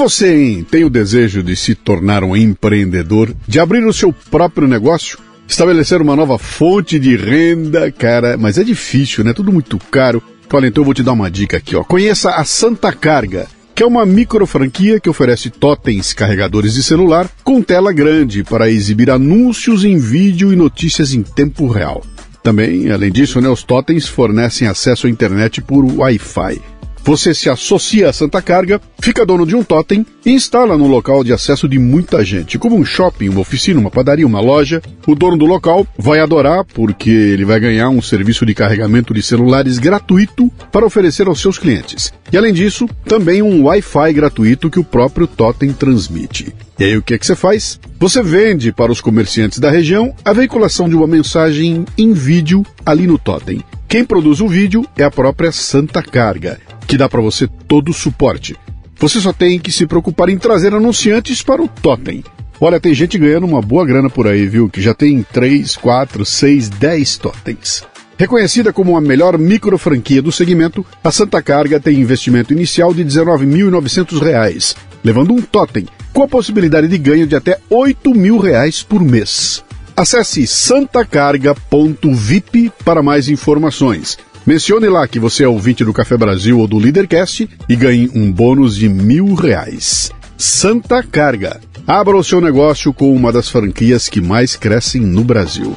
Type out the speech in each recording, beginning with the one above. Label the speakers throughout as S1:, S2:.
S1: você, hein, tem o desejo de se tornar um empreendedor, de abrir o seu próprio negócio? Estabelecer uma nova fonte de renda, cara, mas é difícil, né? Tudo muito caro. Olha, então eu vou te dar uma dica aqui, ó. Conheça a Santa Carga, que é uma micro franquia que oferece totens carregadores de celular com tela grande para exibir anúncios em vídeo e notícias em tempo real. Também, além disso, né, os totens fornecem acesso à internet por Wi-Fi. Você se associa à Santa Carga, fica dono de um totem e instala no local de acesso de muita gente, como um shopping, uma oficina, uma padaria, uma loja. O dono do local vai adorar porque ele vai ganhar um serviço de carregamento de celulares gratuito para oferecer aos seus clientes. E além disso, também um Wi-Fi gratuito que o próprio totem transmite. E aí o que, é que você faz? Você vende para os comerciantes da região a veiculação de uma mensagem em vídeo ali no totem. Quem produz o vídeo é a própria Santa Carga que dá para você todo o suporte. Você só tem que se preocupar em trazer anunciantes para o Totem. Olha, tem gente ganhando uma boa grana por aí, viu? Que já tem 3, 4, 6, 10 totens. Reconhecida como a melhor micro franquia do segmento, a Santa Carga tem investimento inicial de R$ 19.900, levando um totem, com a possibilidade de ganho de até 8 mil reais por mês. Acesse santacarga.vip para mais informações. Mencione lá que você é ouvinte do Café Brasil ou do Leadercast e ganhe um bônus de mil reais. Santa Carga. Abra o seu negócio com uma das franquias que mais crescem no Brasil.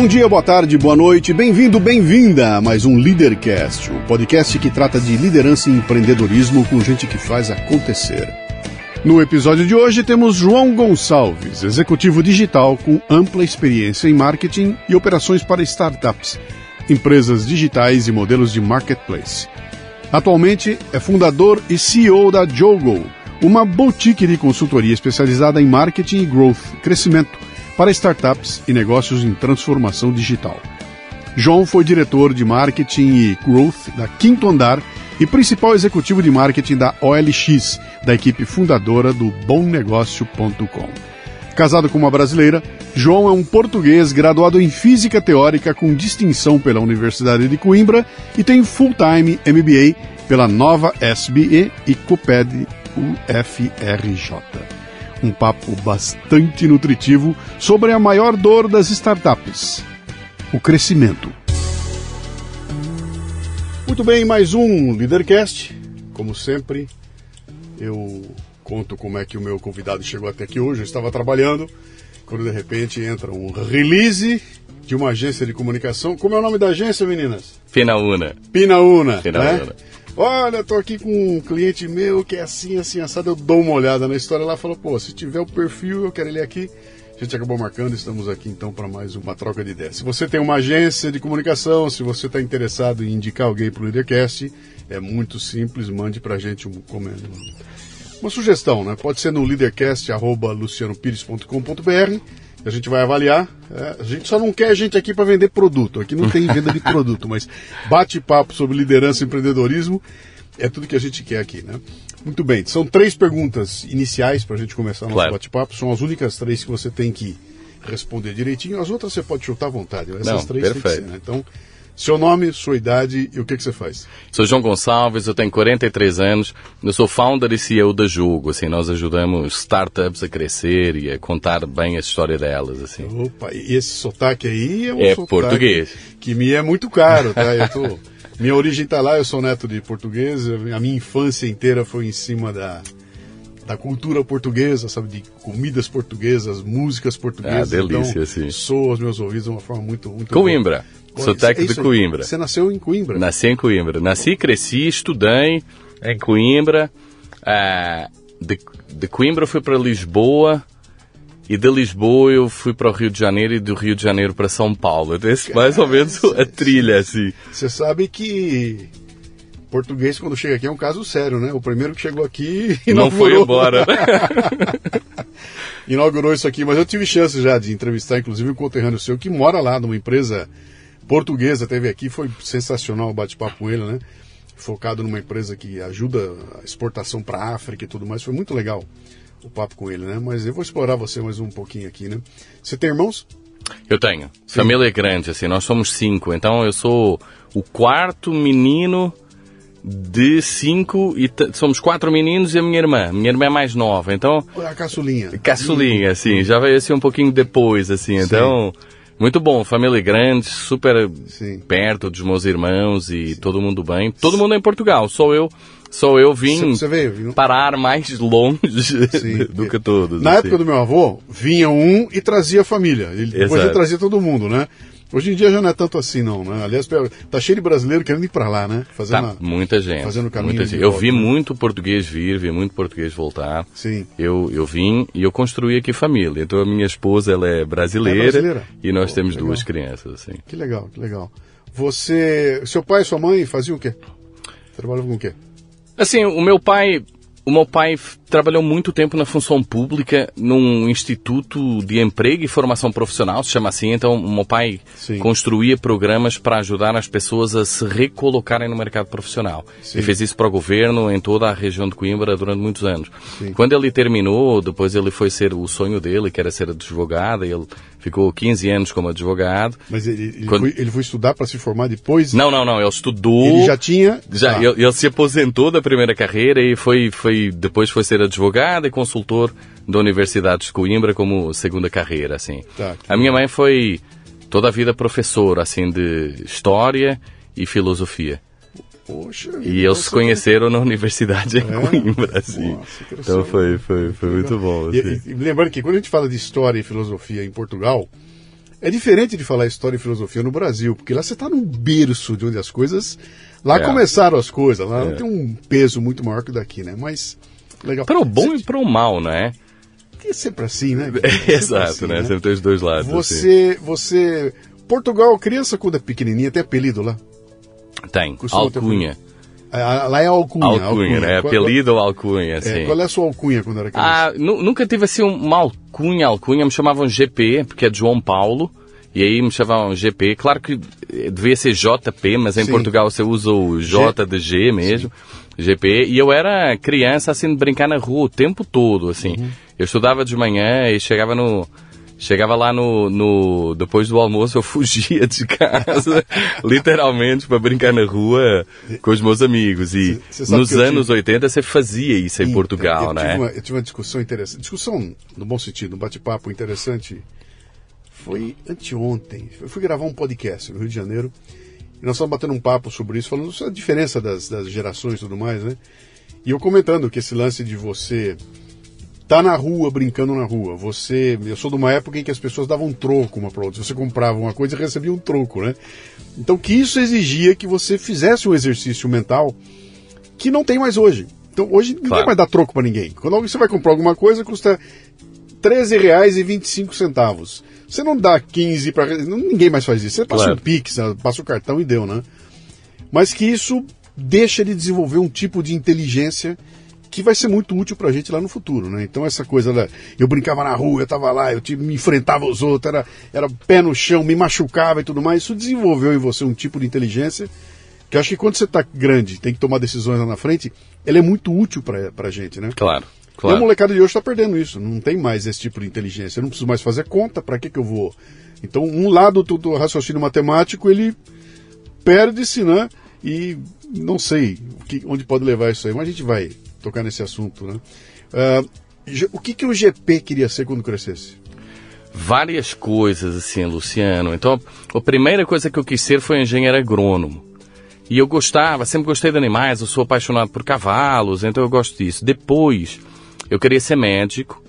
S1: Bom dia, boa tarde, boa noite, bem-vindo, bem-vinda a mais um Leadercast, o podcast que trata de liderança e empreendedorismo com gente que faz acontecer. No episódio de hoje temos João Gonçalves, executivo digital com ampla experiência em marketing e operações para startups, empresas digitais e modelos de marketplace. Atualmente é fundador e CEO da Jogo, uma boutique de consultoria especializada em marketing e growth, crescimento para startups e negócios em transformação digital. João foi diretor de marketing e growth da Quinto Andar e principal executivo de marketing da OLX, da equipe fundadora do BomNegócio.com. Casado com uma brasileira, João é um português graduado em física teórica com distinção pela Universidade de Coimbra e tem full-time MBA pela Nova SBE e Coped UFRJ um papo bastante nutritivo sobre a maior dor das startups: o crescimento. Muito bem, mais um Leadercast. Como sempre, eu conto como é que o meu convidado chegou até aqui hoje. Eu estava trabalhando, quando de repente entra um release de uma agência de comunicação. Como é o nome da agência, meninas?
S2: Pinaúna.
S1: Pinaúna. Pinaúna. Né? Olha, tô aqui com um cliente meu que é assim, assim, assado. Eu dou uma olhada na história lá e falo, pô, se tiver o perfil, eu quero ele aqui. A gente acabou marcando, estamos aqui então para mais uma troca de ideias. Se você tem uma agência de comunicação, se você está interessado em indicar alguém para o Leadercast, é muito simples, mande para a gente um comentário. Uma sugestão, né? Pode ser no leadercast.lucianopires.com.br a gente vai avaliar. É, a gente só não quer gente aqui para vender produto. Aqui não tem venda de produto, mas bate-papo sobre liderança e empreendedorismo é tudo que a gente quer aqui, né? Muito bem, são três perguntas iniciais para a gente começar o nosso claro. bate-papo. São as únicas três que você tem que responder direitinho. As outras você pode chutar à vontade. Essas
S2: não,
S1: três
S2: perfeito.
S1: tem que ser, né? Então, Seu nome, sua idade e o que, que você faz?
S2: Sou João Gonçalves, eu tenho 43 anos, eu sou founder e CEO da Jogo, assim, nós ajudamos startups a crescer e a contar bem a história delas, assim.
S1: Opa, e esse sotaque aí é um
S2: É
S1: sotaque
S2: português.
S1: que me é muito caro, tá? Eu tô- minha origem está lá, eu sou neto de português, a minha infância inteira foi em cima da, da cultura portuguesa, sabe, de comidas portuguesas, músicas portuguesas.
S2: Ah, delícia,
S1: então,
S2: sim.
S1: Soa aos meus ouvidos de uma forma muito, muito
S2: Coimbra,
S1: boa.
S2: Sotaque
S1: É
S2: de. Coimbra.
S1: Você nasceu em Coimbra?
S2: Nasci em Coimbra. Nasci, cresci, estudei em Coimbra. Ah, de, de Coimbra eu fui para Lisboa. E de Lisboa eu fui para o Rio de Janeiro e do Rio de Janeiro para São Paulo. Então, esse é mais ou menos a trilha, assim.
S1: Você sabe que português, quando chega aqui, é um caso sério, né? O primeiro que chegou aqui
S2: Não foi
S1: inaugurou-
S2: embora. né?
S1: inaugurou isso aqui, mas eu tive chance já de entrevistar, inclusive, um conterrâneo seu que mora lá numa empresa portuguesa, teve aqui, foi sensacional o bate-papo com ele, né? Focado numa empresa que ajuda a exportação para a África e tudo mais, foi muito legal o papo com ele, né? Mas eu vou explorar você mais um pouquinho aqui, né? Você tem irmãos?
S2: Eu tenho. Família grande, assim, nós somos cinco. Então eu sou o quarto menino de cinco e somos quatro meninos e a minha irmã. Minha irmã é mais nova, então
S1: A caçulinha.
S2: caçulinha, assim, já veio assim um pouquinho depois, assim, então muito bom, família grande, super
S1: Sim.
S2: perto dos meus irmãos e todo mundo bem. Todo mundo é em Portugal, só eu, só eu vim
S1: Você veio, viu?
S2: parar mais longe
S1: Sim.
S2: do que todos.
S1: Na
S2: assim.
S1: época do meu avô, vinha um e trazia a família. Ele, depois ele trazia todo mundo, né? Hoje em dia já não é tanto assim, não, né? Aliás, tá cheio de brasileiro querendo ir pra lá, né? Fazendo
S2: Tá,
S1: a-
S2: muita gente.
S1: fazendo caminho
S2: muita gente. Eu
S1: volta,
S2: vi muito português vir, vi muito português voltar.
S1: Sim.
S2: Eu, eu vim e eu construí aqui família. Então a minha esposa ela é brasileira,
S1: É brasileira?
S2: e nós
S1: Pô,
S2: temos duas crianças. Assim.
S1: Que legal, que legal. Você, seu pai e sua mãe faziam o quê? Trabalhavam com o quê?
S2: Assim, o meu pai, o meu pai trabalhou muito tempo na função pública num instituto de emprego e formação profissional, se chama assim. Então, o meu pai
S1: Sim.
S2: construía programas para ajudar as pessoas a se recolocarem no mercado profissional.
S1: Sim.
S2: E fez isso para o governo em toda a região de Coimbra durante muitos anos.
S1: Sim.
S2: Quando ele terminou, depois ele foi ser o sonho dele, que era ser advogado, e ele ficou 15 anos como advogado.
S1: Mas ele, ele,
S2: Quando-
S1: foi, ele foi estudar para se formar depois?
S2: Não, não, não, ele estudou.
S1: Ele já tinha.
S2: Já,
S1: Ah,
S2: ele, ele se aposentou da primeira carreira e foi, foi, depois foi ser advogado e consultor da Universidade de Coimbra como segunda carreira, assim.
S1: Tá,
S2: a minha mãe foi toda a vida professora, assim, de História e Filosofia.
S1: Poxa,
S2: E eles se conheceram na Universidade em Coimbra, assim.
S1: Nossa,
S2: então foi, foi, foi muito bom, assim.
S1: e- e lembrando que quando a gente fala de história e filosofia em Portugal, é diferente de falar história e filosofia no Brasil, porque lá você está num berço de onde as coisas. Lá
S2: É.
S1: começaram as coisas, lá
S2: É.
S1: tem um peso muito maior que o daqui, né? Mas legal.
S2: Para o bom
S1: Você-
S2: e para o mal, não é?
S1: É sempre assim, né? É sempre
S2: Exato,
S1: assim,
S2: né? Sempre tem os dois lados. assim.
S1: Você, você. Portugal, criança quando é pequenininha, tem apelido lá.
S2: Tem,
S1: Costuma
S2: alcunha.
S1: Ah, Lá é alcunha.
S2: Alcunha, né?
S1: Qual-
S2: Apelido ou alcunha,
S1: É,
S2: assim.
S1: qual é a sua alcunha quando era criança?
S2: Ah, nu- nunca tive assim uma alcunha, alcunha, me chamavam GP, porque é de João Paulo, e aí me chamavam GP. Claro que eh, devia ser JP, mas em
S1: Sim.
S2: Portugal você usa o J de G mesmo, GP. E eu era criança, assim, de brincar na rua o tempo todo, assim.
S1: Uhum.
S2: Eu estudava de manhã e chegava no... Chegava lá no, no. Depois do almoço eu fugia de casa, literalmente, para brincar na rua com os meus amigos. E
S1: Cê- cê
S2: nos anos
S1: tive-
S2: 80 você fazia isso em
S1: Então,
S2: Portugal,
S1: eu
S2: né?
S1: Tive uma, eu tive uma discussão interessante. Discussão no bom sentido, um bate-papo interessante. Foi anteontem. Eu fui gravar um podcast no Rio de Janeiro. E nós estávamos batendo um papo sobre isso, falando sobre a diferença das, das gerações e tudo mais, né? E eu comentando que esse lance de você tá na rua, brincando na rua. Você. Eu sou de uma época em que as pessoas davam troco uma para outra. Você comprava uma coisa e recebia um troco, né? Então que isso exigia que você fizesse um exercício mental que não tem mais hoje. Então hoje ninguém
S2: Claro.
S1: vai dar troco para ninguém. Quando você vai comprar alguma coisa, custa R$ 13,25. Você não dá 15 para. Ninguém mais faz isso. Você passa
S2: Claro.
S1: um Pix, passa o cartão e deu, né? Mas que isso deixa de desenvolver um tipo de inteligência que vai ser muito útil pra gente lá no futuro, né? Então essa coisa da eu brincava na rua, eu tava lá, eu tive, me enfrentava os outros, era, era pé no chão, me machucava e tudo mais, isso desenvolveu em você um tipo de inteligência que eu acho que quando você tá grande, tem que tomar decisões lá na frente, ela é muito útil pra, pra gente, né?
S2: Claro,
S1: E a
S2: claro.
S1: molecada de hoje está perdendo isso. Não tem mais esse tipo de inteligência. Eu não preciso mais fazer conta. Para que, que eu vou? Então, um lado do, do raciocínio matemático, ele perde-se, né? E não sei que, onde pode levar isso aí, mas a gente vai tocar nesse assunto, né? Uh, o que, que o GP queria ser quando crescesse?
S2: Várias coisas, assim, Luciano. Então, a primeira coisa que eu quis ser foi engenheiro agrônomo. E eu gostava, sempre gostei de animais, eu sou apaixonado por cavalos, então eu gosto disso. Depois, eu queria ser médico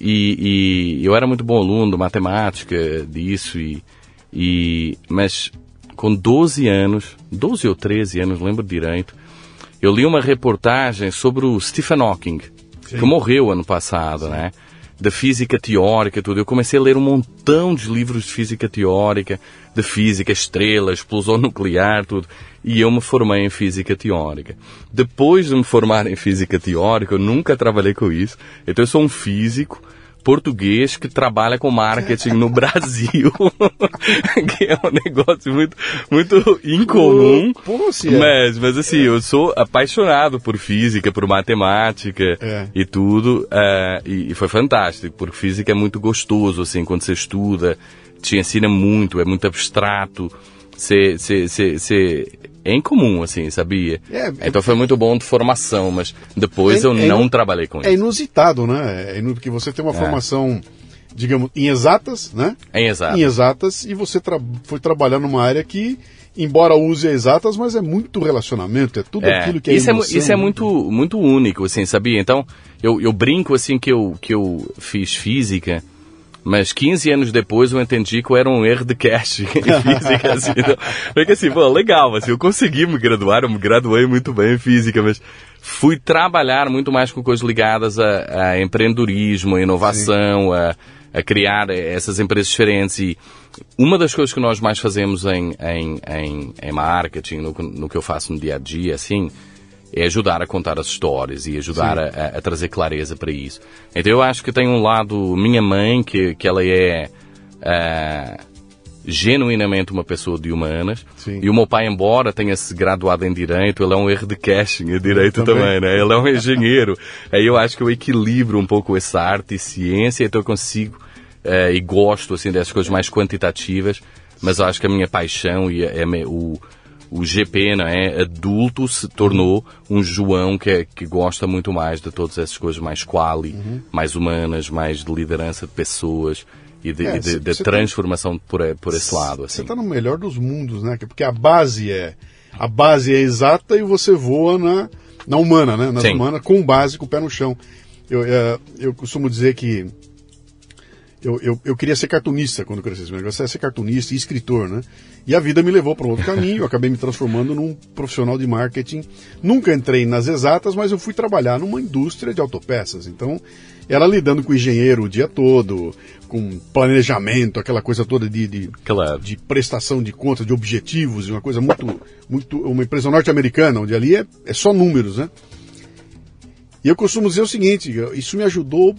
S2: e, e eu era muito bom aluno matemática, disso, e, e, mas com 12 anos, 12 ou 13 anos, lembro direito, eu li uma reportagem sobre o Stephen Hawking, Sim. que morreu ano passado, Sim. né? Da física teórica, tudo. Eu comecei a ler um montão de livros de física teórica, de física, estrelas, explosão nuclear, tudo. E eu me formei em física teórica. Depois de me formar em física teórica, eu nunca trabalhei com isso. Então eu sou um físico português que trabalha com marketing no Brasil, que é um negócio muito, muito incomum. É. mas, mas assim, é. eu sou apaixonado por física, por matemática é. e tudo, uh, e, e, foi fantástico, porque física é muito gostoso, assim, quando você estuda, te ensina muito, é muito abstrato, você, você, você, você é incomum, assim, sabia? É, então foi muito bom de formação, mas depois é, eu é não trabalhei com
S1: é
S2: isso.
S1: É inusitado, né? É inusitado, porque você tem uma é. formação, digamos, em exatas, né?
S2: Em exatas.
S1: Em exatas, e você tra foi trabalhar numa área que, embora use exatas, mas é muito relacionamento, é tudo é. aquilo que é
S2: isso
S1: emoção,
S2: é Isso é muito, muito único, assim, sabia? Então, eu, eu brinco, assim, que eu, que eu fiz física mas 15 anos depois eu entendi que eu era um erro de cache em física. Assim, então, porque assim, pô, legal, assim, eu consegui me graduar, eu me graduei muito bem em física, mas fui trabalhar muito mais com coisas ligadas a, a empreendedorismo, a inovação, a, a, criar essas empresas diferentes. E uma das coisas que nós mais fazemos em, em, em, em marketing, no, no que eu faço no dia a dia, assim, é ajudar a contar as histórias e ajudar a, a, trazer clareza para isso. Então eu acho que tem um lado, minha mãe, que, que ela é uh, genuinamente uma pessoa de humanas, Sim. e o meu pai, embora tenha se graduado em Direito, ele é um erro de casting em Direito também. também, né? Ele é um engenheiro. Aí eu acho que eu equilibro um pouco essa arte e ciência, então eu consigo uh, e gosto assim dessas coisas mais quantitativas, mas eu acho que a minha paixão e a, a, o o GP, não é? Adulto se tornou um João que, é, que gosta muito mais de todas essas coisas mais quali, uhum. mais humanas, mais de liderança de pessoas e de, é, de, de tá transformação tá, por, por esse lado. Assim.
S1: Você está no melhor dos mundos, né? Porque a base é a base é exata e você voa na, na humana, né? Na humana com base, com o pé no chão. Eu, eu, é, eu costumo dizer que eu, eu, eu, queria ser cartunista quando crescesse. Meu negócio era ser cartunista e escritor, né? E a vida me levou para outro caminho. Eu acabei me transformando num profissional de marketing. Nunca entrei nas exatas, mas eu fui trabalhar numa indústria de autopeças. Então, era lidando com engenheiro o dia todo, com planejamento, aquela coisa toda de, de, claro. de prestação de contas, de objetivos, uma coisa muito. muito uma empresa norte-americana, onde ali é, é só números, né? E eu costumo dizer o seguinte: isso me ajudou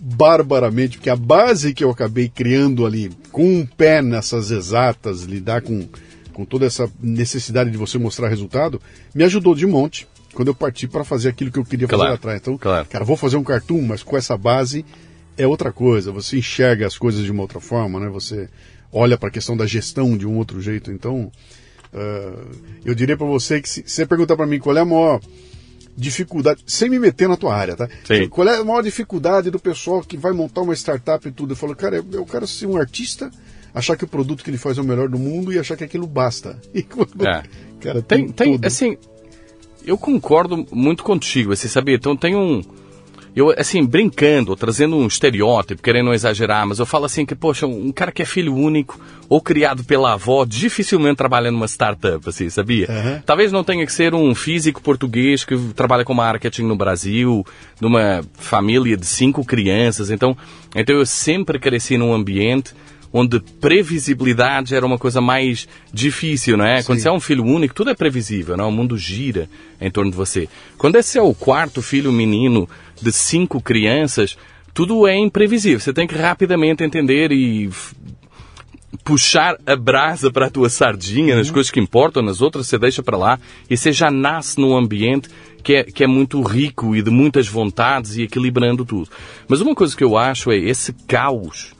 S1: barbaramente, porque a base que eu acabei criando ali, com um pé nessas exatas, lidar com, com toda essa necessidade de você mostrar resultado, me ajudou de monte quando eu parti para fazer aquilo que eu queria fazer claro, atrás. Então, claro. cara, vou fazer um cartoon, mas com essa base é outra coisa. Você enxerga as coisas de uma outra forma, né? Você olha para a questão da gestão de um outro jeito. Então, uh, eu diria para você que se você perguntar para mim qual é a maior dificuldade, sem me meter na tua área, tá? Sim. Qual é a maior dificuldade do pessoal que vai montar uma startup e tudo? Eu falo, cara, eu quero ser um artista, achar que o produto que ele faz é o melhor do mundo e achar que aquilo basta. E,
S2: é. Cara, tem, tem, tem assim, eu concordo muito contigo, você sabia? Então tem um eu, assim, brincando, trazendo um estereótipo, querendo não exagerar, mas eu falo assim que, poxa, um cara que é filho único ou criado pela avó, dificilmente trabalha numa startup, assim, sabia? Uhum. Talvez não tenha que ser um físico português que trabalha com marketing no Brasil, numa família de cinco crianças. Então, então eu sempre cresci num ambiente onde previsibilidade era uma coisa mais difícil, não é? Sim. Quando você é um filho único, tudo é previsível, não? É? O mundo gira em torno de você. Quando esse é o quarto filho menino de cinco crianças, tudo é imprevisível. Você tem que rapidamente entender e puxar a brasa para a tua sardinha, nas uhum. coisas que importam, nas outras você deixa para lá e você já nasce num ambiente que é, que é muito rico e de muitas vontades e equilibrando tudo. Mas uma coisa que eu acho é esse caos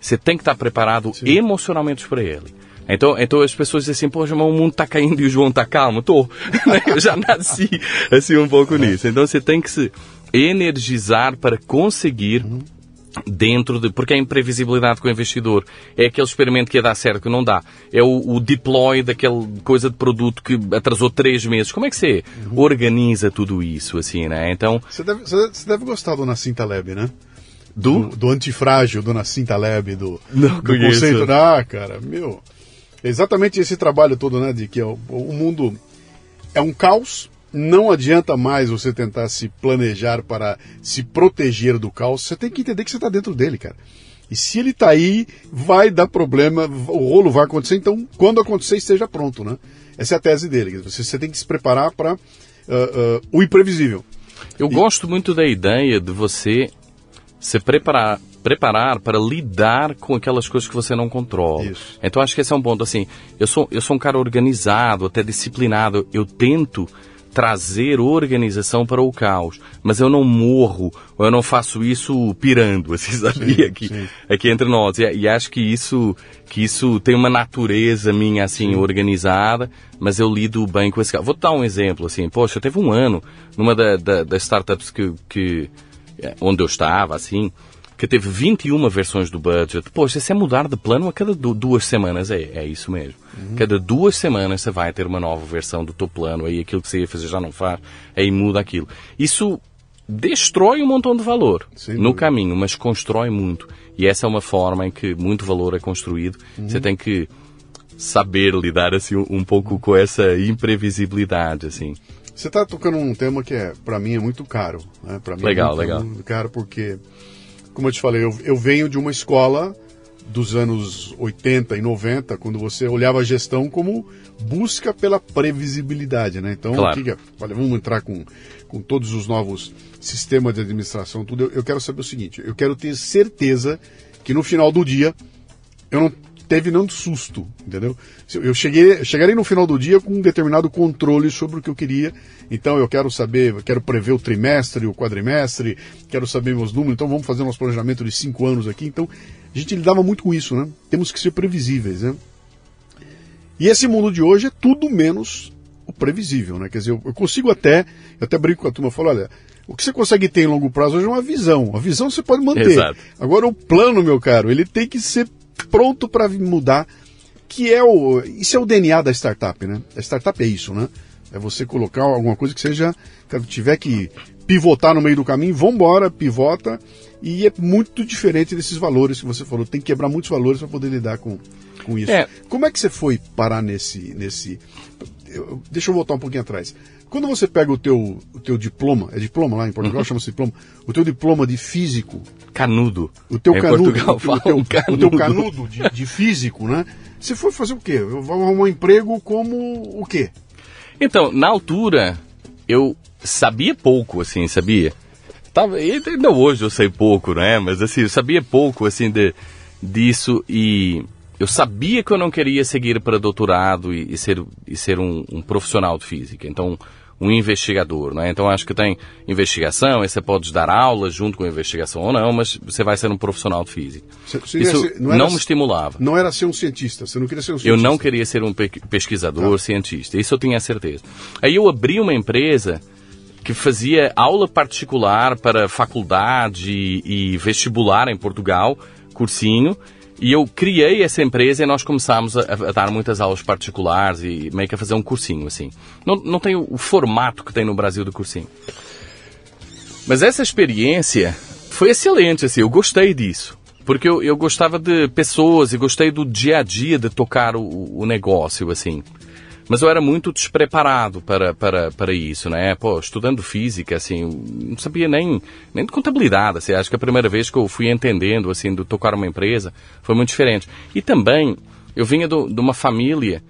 S2: você tem que estar preparado Sim. emocionalmente para ele. Então, então as pessoas dizem assim, poxa, mas o mundo está caindo e o João está calmo. Estou. Eu já nasci assim um pouco nisso. Então você tem que se energizar para conseguir dentro de. Porque a imprevisibilidade com o investidor é aquele experimento que ia dar certo que não dá. É o, o deploy daquela coisa de produto que atrasou três meses. Como é que você uhum. organiza tudo isso, assim, né? Então.
S1: Você deve, você deve gostar do Nassim Taleb, né? Do? do? Do, antifrágil do Nassim Taleb, do,
S2: não
S1: do conceito. Ah, cara, meu. Exatamente esse trabalho todo, né? De que o, o mundo é um caos não adianta mais você tentar se planejar para se proteger do caos. Você tem que entender que você está dentro dele, cara. E se ele está aí, vai dar problema, o rolo vai acontecer. Então, quando acontecer, esteja pronto, né? Essa é a tese dele. Você, você tem que se preparar para uh, uh, o imprevisível.
S2: Eu e... gosto muito da ideia de você se preparar, preparar para lidar com aquelas coisas que você não controla. Isso. Então acho que esse é um ponto assim. Eu sou eu sou um cara organizado, até disciplinado. Eu tento trazer organização para o caos. Mas eu não morro, ou eu não faço isso pirando, assim, sabia? Sim, aqui, sim. aqui entre nós. E, e, acho que isso, que isso tem uma natureza minha, assim, sim. organizada, mas eu lido bem com esse caos. Vou dar um exemplo, assim, poxa, teve um ano, numa da, da, das startups que, que, onde eu estava, assim, que teve 21 versões do budget. Poxa, isso é mudar de plano a cada duas semanas. É, é isso mesmo. Uhum. Cada duas semanas você vai ter uma nova versão do teu plano. Aí aquilo que você ia fazer já não faz. Aí muda aquilo. Isso destrói um montão de valor Sim, no caminho, mas constrói muito. E essa é uma forma em que muito valor é construído. Uhum. Você tem que saber lidar assim um pouco com essa imprevisibilidade, assim.
S1: Você está tocando um tema que é, para mim é muito caro, né? Para mim
S2: legal,
S1: é muito,
S2: legal.
S1: muito caro porque como eu te falei, eu, eu venho de uma escola dos anos 80 e 90, quando você olhava a gestão como busca pela previsibilidade, né? Então,
S2: claro.
S1: que, olha, vamos entrar com, com todos os novos sistemas de administração, tudo. Eu, eu, quero saber o seguinte: eu quero ter certeza que no final do dia eu não teve nenhum susto, entendeu? Eu cheguei, chegarei no final do dia com um determinado controle sobre o que eu queria. Então eu quero saber, eu quero prever o trimestre, o quadrimestre, quero saber meus números. Então vamos fazer nosso planejamento de cinco anos aqui. Então a gente lidava muito com isso, né? Temos que ser previsíveis, né? E esse mundo de hoje é tudo menos o previsível, né? Quer dizer, eu, consigo até, eu até brinco com a turma, falo, olha, o que você consegue ter em longo prazo hoje é uma visão. A visão você pode manter.
S2: Exato.
S1: Agora o plano, meu caro, ele tem que ser pronto para mudar, que é o. Isso é o DNA da startup, né? A startup é isso, né? É você colocar alguma coisa que seja. tiver que pivotar no meio do caminho, vambora, pivota. E é muito diferente desses valores que você falou. Tem que quebrar muitos valores para poder lidar com, com isso. É. Como é que você foi parar nesse. nesse eu, deixa eu voltar um pouquinho atrás. Quando você pega o teu, o teu diploma, é diploma lá em Portugal, uhum. chama-se diploma, o teu diploma de físico.
S2: Canudo.
S1: O teu
S2: em
S1: canudo.
S2: Portugal
S1: o, o, teu, canudo. o teu canudo de, de, físico, né? Você foi fazer o quê? Eu vou arrumar um emprego como o quê?
S2: Então, na altura, eu sabia pouco, assim, sabia? Tava, ainda hoje eu sei pouco, né? Mas assim, eu sabia pouco, assim, de, disso e eu sabia que eu não queria seguir para doutorado e, e ser, e ser um, um, profissional de física. Então, um investigador, né? Então, acho que tem investigação, aí você pode dar aulas junto com a investigação ou não, mas você vai ser um profissional de física. Você, Isso ser, não, não me estimulava.
S1: Não era ser um cientista, você não queria ser um cientista.
S2: Eu não queria ser um pesquisador, tá. cientista. Isso eu tinha certeza. Aí eu abri uma empresa que fazia aula particular para faculdade e, e vestibular em Portugal, cursinho, e eu criei essa empresa e nós começámos a, a, dar muitas aulas particulares e meio que a fazer um cursinho, assim. Não, não tem o, o formato que tem no Brasil do cursinho. Mas essa experiência foi excelente, assim, eu gostei disso. Porque eu, eu gostava de pessoas e gostei do dia a dia de tocar o, o negócio, assim. Mas eu era muito despreparado para, para, para isso, né? Pô, estudando física, assim, não sabia nem, nem de contabilidade, assim. Acho que a primeira vez que eu fui entendendo, assim, de tocar uma empresa foi muito diferente. E também, eu vinha do, de uma família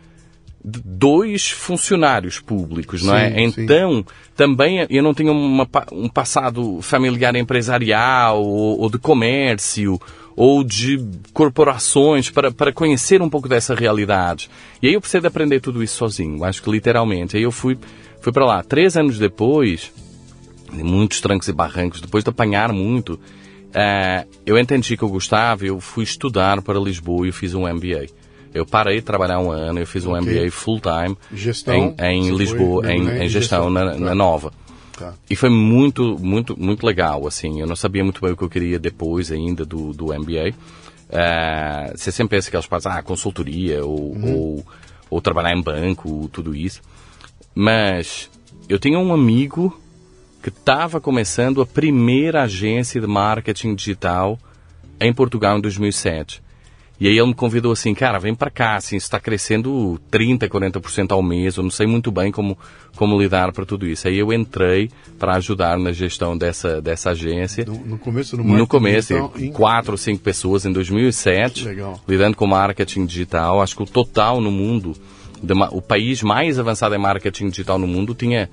S2: de dois funcionários públicos, não é? Então, sim. também eu não tinha uma, um passado familiar empresarial ou, ou de comércio ou de corporações para, para conhecer um pouco dessa realidade. E aí eu precisei de aprender tudo isso sozinho, acho que literalmente. Aí eu fui, fui para lá. Três anos depois, muitos trancos e barrancos, depois de apanhar muito, uh, eu entendi que eu gostava, eu fui estudar para Lisboa e fiz um MBA. Eu parei de trabalhar um ano, eu fiz um
S1: Ok.
S2: MBA full-time em, em Lisboa, em,
S1: em
S2: gestão na, na Nova.
S1: Tá.
S2: E foi muito, muito, muito legal, assim. Eu não sabia muito bem o que eu queria depois ainda do, do MBA. Ah, você sempre pensa que eles fazem, ah, consultoria ou, ou, ou trabalhar em banco, tudo isso. Mas eu tinha um amigo que estava começando a primeira agência de marketing digital em Portugal em 2007. E aí ele me convidou assim, cara, vem para cá, assim, está crescendo 30, 40% ao mês, eu não sei muito bem como, como lidar para tudo isso. Aí eu entrei para ajudar na gestão dessa, dessa agência.
S1: No, no começo do marketing
S2: No começo,
S1: digital,
S2: quatro ou cinco pessoas em 2007,
S1: Que legal.
S2: lidando com marketing digital. Acho que o total no mundo, o país mais avançado em marketing digital no mundo tinha,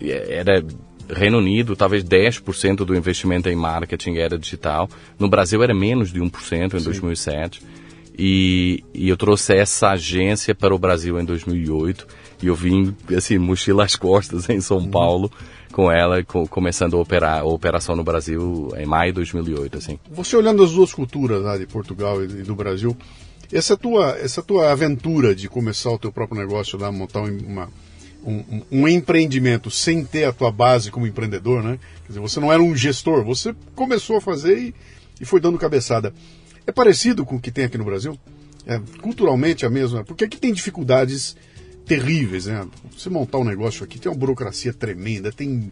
S2: era Reino Unido, talvez 10% do investimento em marketing era digital. No Brasil era menos de 1% em 2007. E, e eu trouxe essa agência para o Brasil em 2008 e eu vim, assim, mochila às costas em São Paulo com ela, co- começando a operar a operação no Brasil em maio de 2008, assim.
S1: Você olhando as duas culturas lá de Portugal e do Brasil, essa tua, essa tua aventura de começar o teu próprio negócio lá, montar um, uma- um, um- um empreendimento sem ter a tua base como empreendedor, né? Quer dizer, você não era um gestor, você começou a fazer e, e foi dando cabeçada. É parecido com o que tem aqui no Brasil? É culturalmente a mesma? Porque aqui tem dificuldades terríveis, né? Você montar um negócio aqui tem uma burocracia tremenda, tem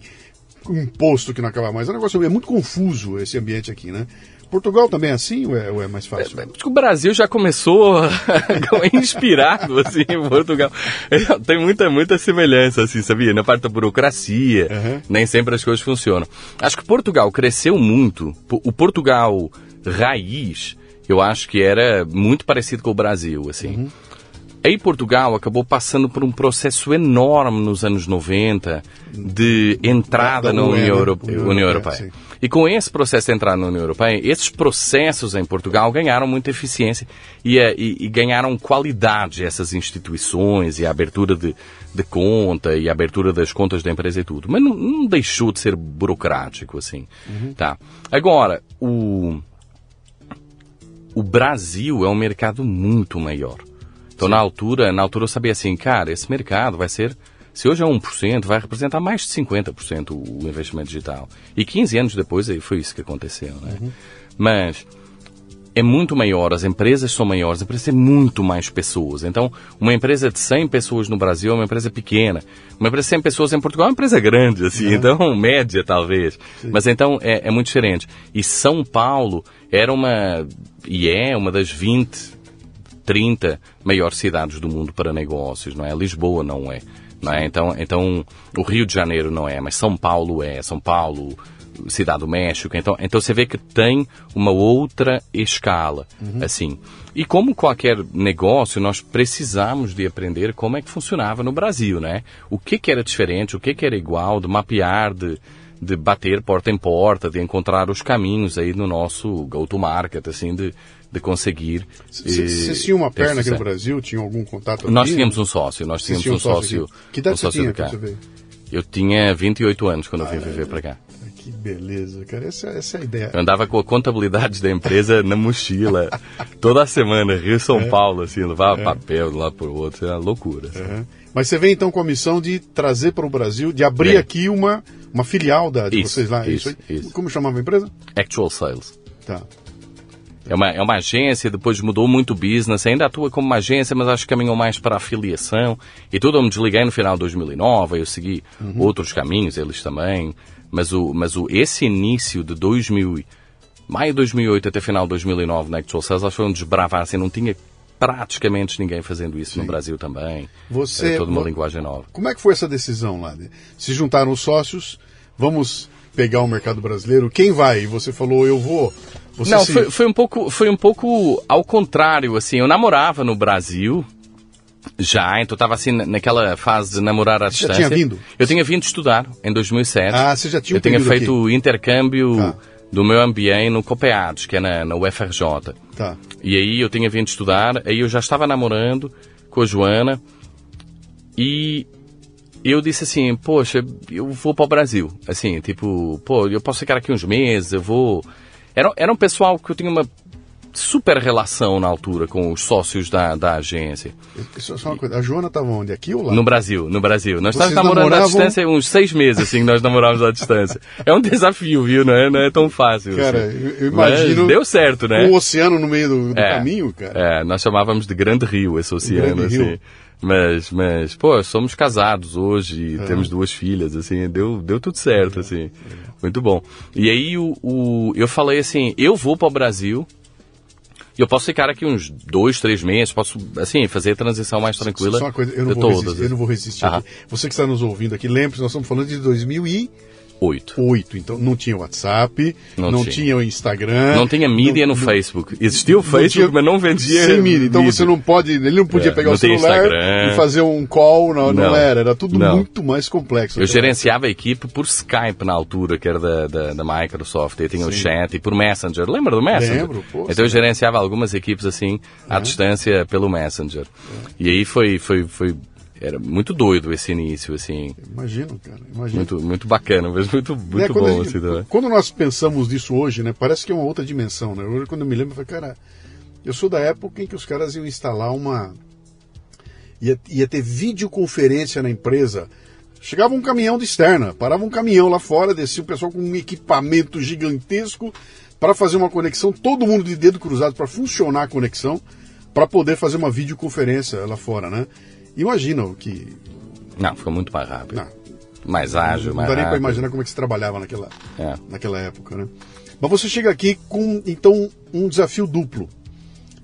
S1: um imposto que não acaba mais. É um negócio é muito confuso esse ambiente aqui, né? Portugal também é assim ou é, ou é mais fácil?
S2: Acho que o Brasil já começou inspirado, assim, em Portugal. Tem muita, muita semelhança, assim, sabia? Na parte da burocracia,
S1: Uhum.
S2: nem sempre as coisas funcionam. Acho que Portugal cresceu muito. O Portugal raiz, eu acho que era muito parecido com o Brasil, assim. Aí Portugal acabou passando por um processo enorme nos anos 90 de entrada
S1: Da- da
S2: na União,
S1: né?
S2: Europe-
S1: União Europeia,
S2: Europeia. E com esse processo de entrar na União Europeia, esses processos em Portugal ganharam muita eficiência e, eh, e- e ganharam qualidade essas instituições e a abertura de, de conta e a abertura das contas da empresa e tudo. Mas não, não deixou de ser burocrático, assim. Tá. Agora, o, o Brasil é um mercado muito maior. Então, na altura, na altura eu sabia assim, cara, esse mercado vai ser, se hoje é 1%, vai representar mais de 50% o investimento digital. E 15 anos depois aí foi isso que aconteceu, né? Mas é muito maior, as empresas são maiores, as empresas têm muito mais pessoas. Então, uma empresa de 100 pessoas no Brasil é uma empresa pequena. Uma empresa de 100 pessoas em Portugal é uma empresa grande, assim, então, média talvez. Mas então é, é muito diferente. E São Paulo era uma, e é uma das 20, 30 maiores cidades do mundo para negócios, não é? Lisboa não é. Não é? Então, então, o Rio de Janeiro não é, mas São Paulo é. São Paulo, Cidade do México. Então, então você vê que tem uma outra escala, assim. E como qualquer negócio, nós precisamos de aprender como é que funcionava no Brasil, né? O que que era diferente, o que que era igual, de mapear, de, de bater porta em porta, de encontrar os caminhos aí no nosso go-to-market, assim, de, de conseguir... eh,
S1: Vocês tinham uma perna aqui no. Brasil? Tinham algum contato
S2: Nós
S1: aqui?
S2: tínhamos um sócio, nós tínhamos um sócio,
S1: aqui. Que idade
S2: um
S1: você
S2: sócio
S1: tinha
S2: cá.
S1: quando você veio?
S2: Eu tinha 28 anos quando eu
S1: Ah,
S2: vim
S1: é,
S2: viver para cá.
S1: Que beleza, cara. Essa, essa é a ideia.
S2: Eu andava com a contabilidade da empresa na mochila, toda semana, Rio São
S1: É.
S2: Paulo, assim, levava papel de um lado pro outro, era loucura. assim.
S1: Uhum. Mas você vem então com a missão de trazer para o Brasil, de abrir
S2: Vem.
S1: aqui uma, uma filial da, de
S2: Isso,
S1: vocês lá. é
S2: isso,
S1: aí?
S2: isso.
S1: Como chamava a empresa?
S2: Actual Sales.
S1: Tá.
S2: É uma, é uma agência, depois mudou muito o business, ainda atua como uma agência, mas acho que caminhou mais para a afiliação. E tudo eu me desliguei no final de 2009, eu segui outros caminhos, eles também. Mas, o, mas o, esse início de 2000, e- maio de 2008 até final de 2009 na Actual Sales, acho que foi um desbravar, assim, não tinha praticamente ninguém fazendo isso no Brasil também.
S1: Você-
S2: Era toda uma linguagem nova.
S1: Como é que foi essa decisão lá? Se juntaram os sócios, vamos pegar o mercado brasileiro. Quem vai? E você falou, eu vou. Você
S2: Não,
S1: se-
S2: foi, foi um pouco, foi um pouco ao contrário, assim, eu namorava no Brasil, já, então estava assim na- naquela fase de namorar à
S1: Você já
S2: distância.
S1: tinha vindo?
S2: Eu tinha vindo estudar em 2007.
S1: Ah, você já tinha
S2: Eu tinha feito
S1: aqui.
S2: intercâmbio
S1: Tá.
S2: Do meu MBA no COPEADS, que é na, na UFRJ.
S1: Tá.
S2: E aí eu tinha vindo estudar, aí eu já estava namorando com a Joana e eu disse assim, poxa, eu vou para o Brasil. Assim, tipo, pô, eu posso ficar aqui uns meses, eu vou... Era, era um pessoal que eu tinha uma super relação na altura com os sócios da, da agência.
S1: Só, só uma coisa, a Joana estava onde? Aqui ou lá?
S2: No Brasil, no Brasil. Nós
S1: Vocês
S2: estávamos namorando
S1: namoravam-
S2: à distância uns seis meses, assim, que nós namorávamos à distância. É um desafio, viu? Não é, não é tão fácil.
S1: Cara,
S2: assim.
S1: eu, eu
S2: Mas
S1: imagino
S2: deu certo, né?
S1: um oceano no meio do, do
S2: É.
S1: caminho, cara.
S2: É, nós chamávamos de Grande Rio esse oceano,
S1: Grande
S2: assim.
S1: Rio.
S2: Mas, mas, pô, somos casados hoje,
S1: É.
S2: temos duas filhas, assim, deu, deu tudo certo, assim. Muito bom. E aí o, o- eu falei assim, eu vou para o Brasil eu posso ficar aqui uns dois, três meses, posso, assim, fazer a transição mais tranquila
S1: Só uma coisa, eu não, vou
S2: todas.
S1: resistir, eu não vou resistir. Você que está nos ouvindo aqui, lembre-se, nós estamos falando de 2008,
S2: Oito.
S1: então não tinha WhatsApp, não,
S2: Não
S1: tinha.
S2: tinha.
S1: o Instagram.
S2: Não tinha mídia no Facebook. Existia o Facebook,
S1: tinha-
S2: mas não vendia
S1: Sem mídia. Então
S2: mídia.
S1: você não pode, ele não podia
S2: É,
S1: pegar
S2: não
S1: o celular
S2: Instagram.
S1: e fazer um call, não, não,
S2: Não.
S1: era, era tudo
S2: Não.
S1: muito mais complexo.
S2: Eu
S1: Então,
S2: gerenciava a equipe por Skype na altura, que era da, da, da Microsoft. Eu tinha o
S1: Sim.
S2: chat e por Messenger. Lembra do Messenger?
S1: Lembro, pô,
S2: então eu gerenciava algumas equipes assim, à distância, pelo Messenger. E aí foi, foi, foi... Era muito doido esse início, assim.
S1: Imagino, cara, imagino.
S2: Muito, muito bacana, mas muito, muito
S1: Né, a
S2: bom,
S1: gente-
S2: assim, também.
S1: quando nós pensamos nisso hoje, né, parece que é uma outra dimensão, né? Hoje, quando eu me lembro, eu falei, cara, eu sou da época em que os caras iam instalar uma. ia, ia ter videoconferência na empresa. Chegava um caminhão de externa, parava um caminhão lá fora, descia o pessoal com um equipamento gigantesco para fazer uma conexão, todo mundo de dedo cruzado para funcionar a conexão, para poder fazer uma videoconferência lá fora, né? Imagina o que.
S2: Não, ficou muito mais rápido.
S1: Não,
S2: Mais ágil,
S1: não
S2: mais
S1: dá nem para imaginar como é que se trabalhava naquela,
S2: É.
S1: naquela época, né? Mas você chega aqui com, então, um desafio duplo,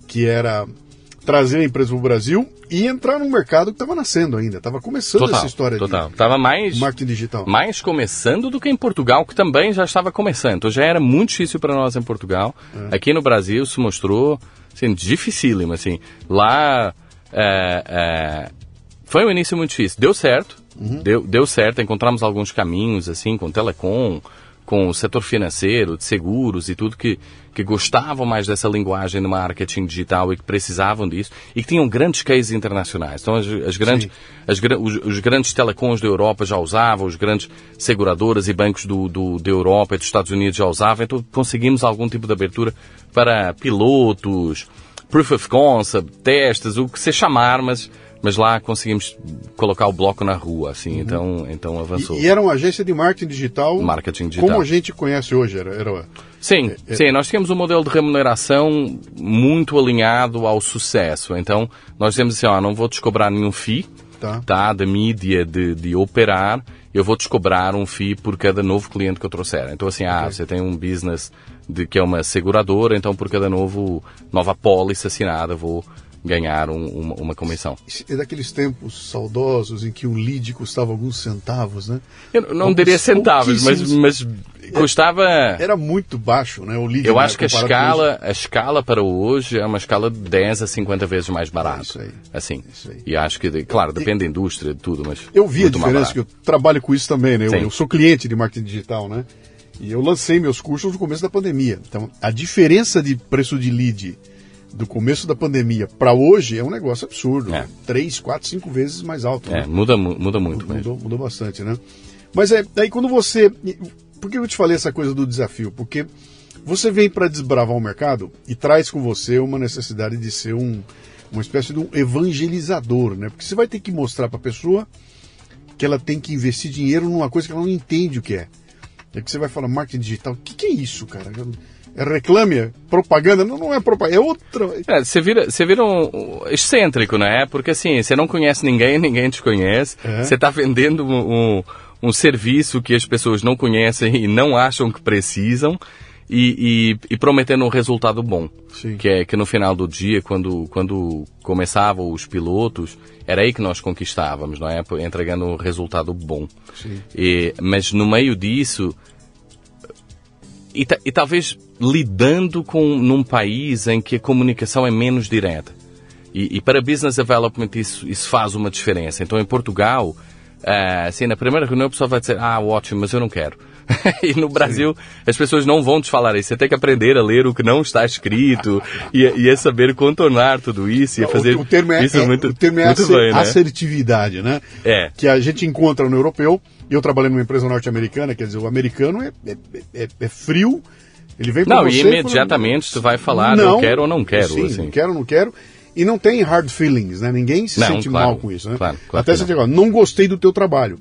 S1: que era trazer a empresa para o Brasil e entrar num mercado que estava nascendo ainda, estava começando
S2: Total,
S1: essa história
S2: total. Tava mais...
S1: de marketing digital.
S2: mais começando do que em Portugal, que também já estava começando. Então já era muito difícil para nós em Portugal.
S1: É.
S2: Aqui no Brasil se mostrou assim, dificílimo. Assim. Lá é, é, foi um início muito difícil. Deu certo,
S1: Uhum.
S2: deu, deu certo. Encontramos alguns caminhos assim com telecom, com o setor financeiro, de seguros e tudo que, que gostavam mais dessa linguagem no marketing digital e que precisavam disso e que tinham grandes cases internacionais. Então as, as grandes, as os, os grandes telecoms da Europa já usavam, os grandes seguradoras e bancos do, do, da Europa e dos Estados Unidos já usavam, então conseguimos algum tipo de abertura para pilotos, proof of concept, testes, o que se chamar, mas, mas lá conseguimos colocar o bloco na rua, assim, então, então avançou.
S1: Uhum. E, e era uma agência de marketing digital,
S2: Marketing digital.
S1: como a gente conhece hoje. Era, era
S2: Sim, sim, nós temos um modelo de remuneração muito alinhado ao sucesso. Então, nós temos assim, ó, não vou te cobrar nenhum FII,
S1: Tá.
S2: tá, da mídia de, de operar, eu vou te cobrar um FII por cada novo cliente que eu trouxer. Então, assim, ah, você tem um business de, que é uma seguradora, então por cada novo, nova pólice assinada, vou ganhar um- uma, uma comissão.
S1: é daqueles tempos saudosos em que um lead custava alguns centavos, né?
S2: Eu não
S1: Alguns
S2: diria centavos, mas, mas custava...
S1: Era muito baixo, né? O lead.
S2: Eu
S1: né,
S2: acho que a escala, a escala para hoje é uma escala de 10 a 50 vezes mais barata.
S1: isso aí.
S2: Assim.
S1: Isso aí.
S2: E acho que, claro, depende da indústria, de tudo, mas.
S1: Eu vi a diferença, que
S2: barato.
S1: eu trabalho com isso também, né? Eu, eu sou cliente de marketing digital, né? E eu lancei meus cursos no começo da pandemia. Então, a diferença de preço de lead do começo da pandemia para hoje é um negócio absurdo.
S2: É.
S1: né? Três, quatro, cinco vezes mais alto.
S2: É,
S1: né?
S2: muda, mu- muda muito mesmo.
S1: Mudou, mudou bastante, né? Mas é, daí quando você. Por que eu te falei essa coisa do desafio? Porque você vem para desbravar o mercado e traz com você uma necessidade de ser um, uma espécie de um evangelizador, né? Porque você vai ter que mostrar para a pessoa que ela tem que investir dinheiro numa coisa que ela não entende o que é. É que você vai falar marketing digital. O que, que é isso, cara? É reclame? É propaganda? Não, não é propaganda. É outra.
S2: É, você vira, você vira um, um excêntrico, né? Porque assim, você não conhece ninguém, ninguém te conhece.
S1: É.
S2: Você está vendendo um, um, um serviço que as pessoas não conhecem e não acham que precisam. E, e- e prometendo um resultado bom.
S1: Sim.
S2: Que é que no final do dia, quando, quando começavam os pilotos, era aí que nós conquistávamos, não é? Entregando um resultado bom.
S1: Sim.
S2: E- mas no meio disso, e, e talvez lidando com num país em que a comunicação é menos direta. E, e para business development isso, isso faz uma diferença. Então em Portugal, ah, assim, na primeira reunião a pessoa vai dizer, ah, ótimo, mas eu não quero. e no Brasil as pessoas não vão te falar isso. Você tem que aprender a ler o que não está escrito e, e saber contornar tudo isso e a fazer
S1: o, o termo é,
S2: isso
S1: é-
S2: muito,
S1: o termo é
S2: muito bem, né?
S1: assertividade, né?
S2: É.
S1: Que a gente encontra no europeu. Eu trabalhei numa empresa norte-americana, quer dizer, o americano é, é, é- é frio, Ele vem
S2: Não,
S1: você
S2: e imediatamente tu vai falar, eu quero ou não quero.
S1: Sim,
S2: assim.
S1: não quero, não quero. E não tem hard feelings, né? Ninguém se
S2: Não,
S1: sente
S2: claro,
S1: mal com isso, né?
S2: claro, claro
S1: Até você
S2: não.
S1: não gostei do teu trabalho.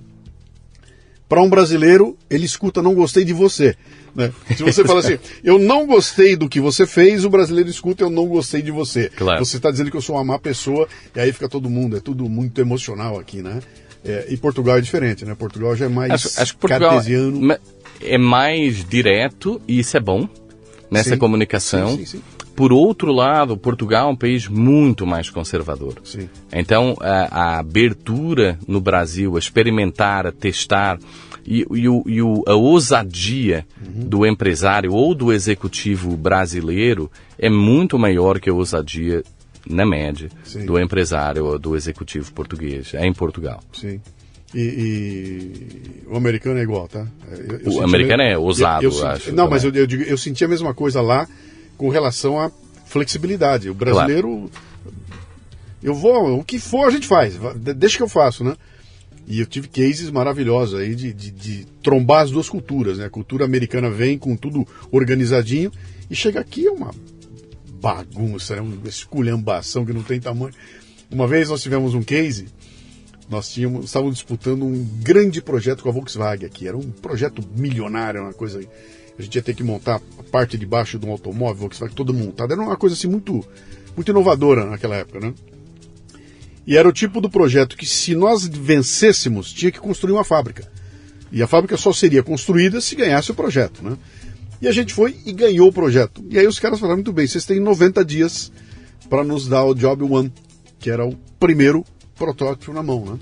S1: Para um brasileiro, ele escuta não gostei de você. Né? Se você fala assim, eu não gostei do que você fez, o brasileiro escuta eu não gostei de você.
S2: Claro.
S1: Você está dizendo que eu sou uma má pessoa, e aí fica todo mundo, é tudo muito emocional aqui, né? É, e Portugal é diferente, né? Portugal já é mais
S2: Acho, acho que Portugal
S1: cartesiano.
S2: ma- é mais direto e isso é bom nessa
S1: Sim.
S2: comunicação.
S1: Sim, sim.
S2: Por outro lado, Portugal é um país muito mais conservador. Então, a, a abertura no Brasil, a experimentar, a testar e, e o- e o- a ousadia
S1: Uhum.
S2: do empresário ou do executivo brasileiro é muito maior que a ousadia, na média, do empresário ou do executivo português em Portugal.
S1: Sim. E, e o americano é igual, tá? Eu- eu
S2: O americano é ousado,
S1: eu, eu senti-
S2: acho,
S1: Não, mas eu,
S2: também.
S1: eu, digo- eu senti a mesma coisa lá com relação à flexibilidade. O brasileiro. Eu vou, o que for a gente faz, deixa que eu faço, né? E eu tive cases maravilhosos aí de, de, de trombar as duas culturas, né? A cultura americana vem com tudo organizadinho e chega aqui é uma bagunça, é uma esculhambação que não tem tamanho. Uma vez nós tivemos um case nós tínhamos, estávamos disputando um grande projeto com a Volkswagen aqui. Era um projeto milionário, uma coisa. A gente ia ter que montar a parte de baixo de um automóvel, Volkswagen todo montado. Era uma coisa assim muito, muito inovadora naquela época, né? E era o tipo do projeto que, se nós vencêssemos, tinha que construir uma fábrica. E a fábrica só seria construída se ganhasse o projeto, né? E a gente foi e ganhou o projeto. E aí os caras falaram: muito bem, vocês têm 90 dias para nos dar o Job One, que era o primeiro protótipo na mão, né?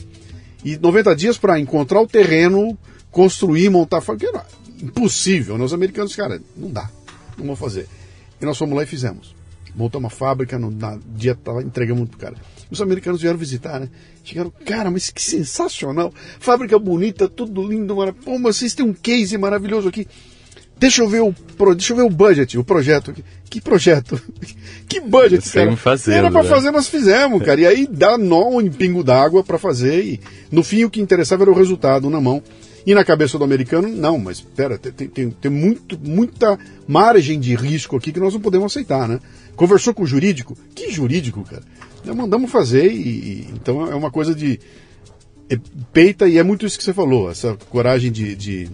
S1: E 90 dias para encontrar o terreno, construir, montar fábrica. Era impossível, né? Os americanos, cara, não dá, não vão fazer. E nós fomos lá e fizemos. Montamos uma fábrica, no na, dia tava, entregamos pro cara. Os americanos vieram visitar, né? Chegaram, cara, mas que sensacional! Fábrica bonita, tudo lindo, maravilhoso. Pô, vocês têm um case maravilhoso aqui. Deixa eu ver o, deixa eu ver o budget, o projeto aqui. Que projeto? Que budget,
S2: Sem
S1: cara?
S2: fazendo,
S1: Era pra
S2: né?
S1: fazer, nós fizemos, cara. E aí dá nó em pingo d'água pra fazer. E no fim o que interessava era o resultado na mão. E na cabeça do americano, não, mas pera, tem, tem- tem, tem muito, muita margem de risco aqui que nós não podemos aceitar, né? Conversou com o jurídico? Que jurídico, cara? Nós mandamos fazer e, e- então é uma coisa de é, peita e é muito isso que você falou, essa coragem de, de,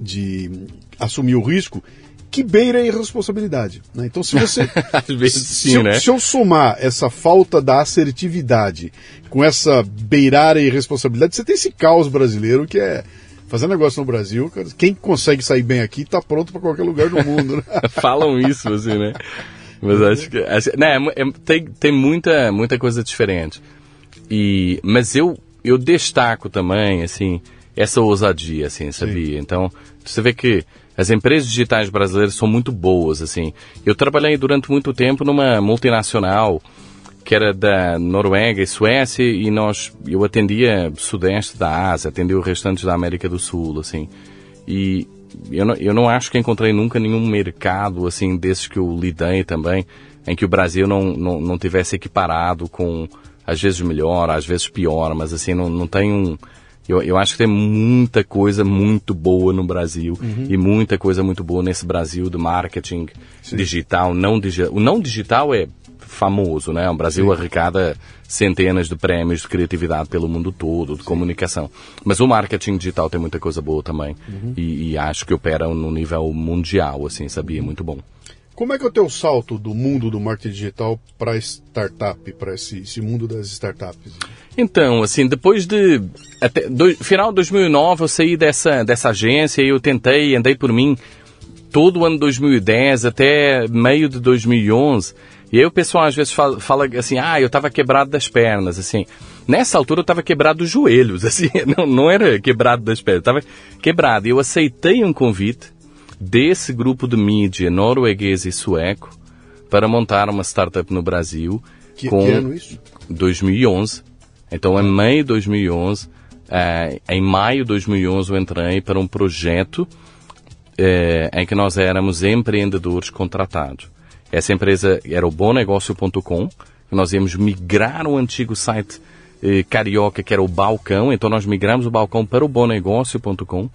S1: de assumir o risco que beira a irresponsabilidade. Né? Então, se você.
S2: Vezes
S1: se,
S2: sim,
S1: eu,
S2: né?
S1: se eu somar essa falta da assertividade com essa beirar a irresponsabilidade, você tem esse caos brasileiro que é. Fazer negócio no Brasil, cara, quem consegue sair bem aqui está pronto para qualquer lugar do mundo. Né?
S2: Falam isso, assim, né? Mas acho que. Acho, né, é é- tem, tem muita, muita coisa diferente. E, mas eu, eu destaco também, assim, essa ousadia, assim, sabia? Então, você vê que as empresas digitais brasileiras são muito boas, assim. Eu trabalhei durante muito tempo numa multinacional que era da Noruega e Suécia e nós, eu atendia sudeste da Ásia, atendia o restante da América do Sul, assim. E eu não, eu não acho que encontrei nunca nenhum mercado, assim, desses que eu lidei também, em que o Brasil não, não, não tivesse equiparado com, às vezes melhor, às vezes pior, mas assim, não, não tem um... Eu, eu acho que tem muita coisa muito boa no Brasil e muita coisa muito boa nesse Brasil do marketing digital, não digital. O não digital é famoso, né? O Brasil arrecada centenas de prêmios de criatividade pelo mundo todo, de comunicação. Mas o marketing digital tem muita coisa boa também. E, e acho que opera no nível mundial, assim, sabia? Muito bom.
S1: Como é que é o teu salto do mundo do marketing digital para startup, para esse, esse mundo das startups?
S2: Então, assim, depois de. Até, do, final de 2009 eu saí dessa, dessa agência e eu tentei, andei por mim todo o ano de 2010 até meio de 2011. E aí o pessoal às vezes fala, fala assim, ah, eu estava quebrado das pernas, assim. Nessa altura eu estava quebrado dos joelhos, assim, não, não era quebrado das pernas, estava quebrado. E eu aceitei um convite desse grupo de mídia norueguês e sueco para montar uma startup no Brasil
S1: Que,
S2: com
S1: que ano isso?
S2: 2011. Então, em meio de 2011, eh, em maio de 2011, eu entrei para um projeto eh, em que nós éramos empreendedores contratados. Essa empresa era o bonegócio.com, nós íamos migrar o antigo site eh, carioca, que era o Balcão, então nós migramos o Balcão para o bonegócio.com.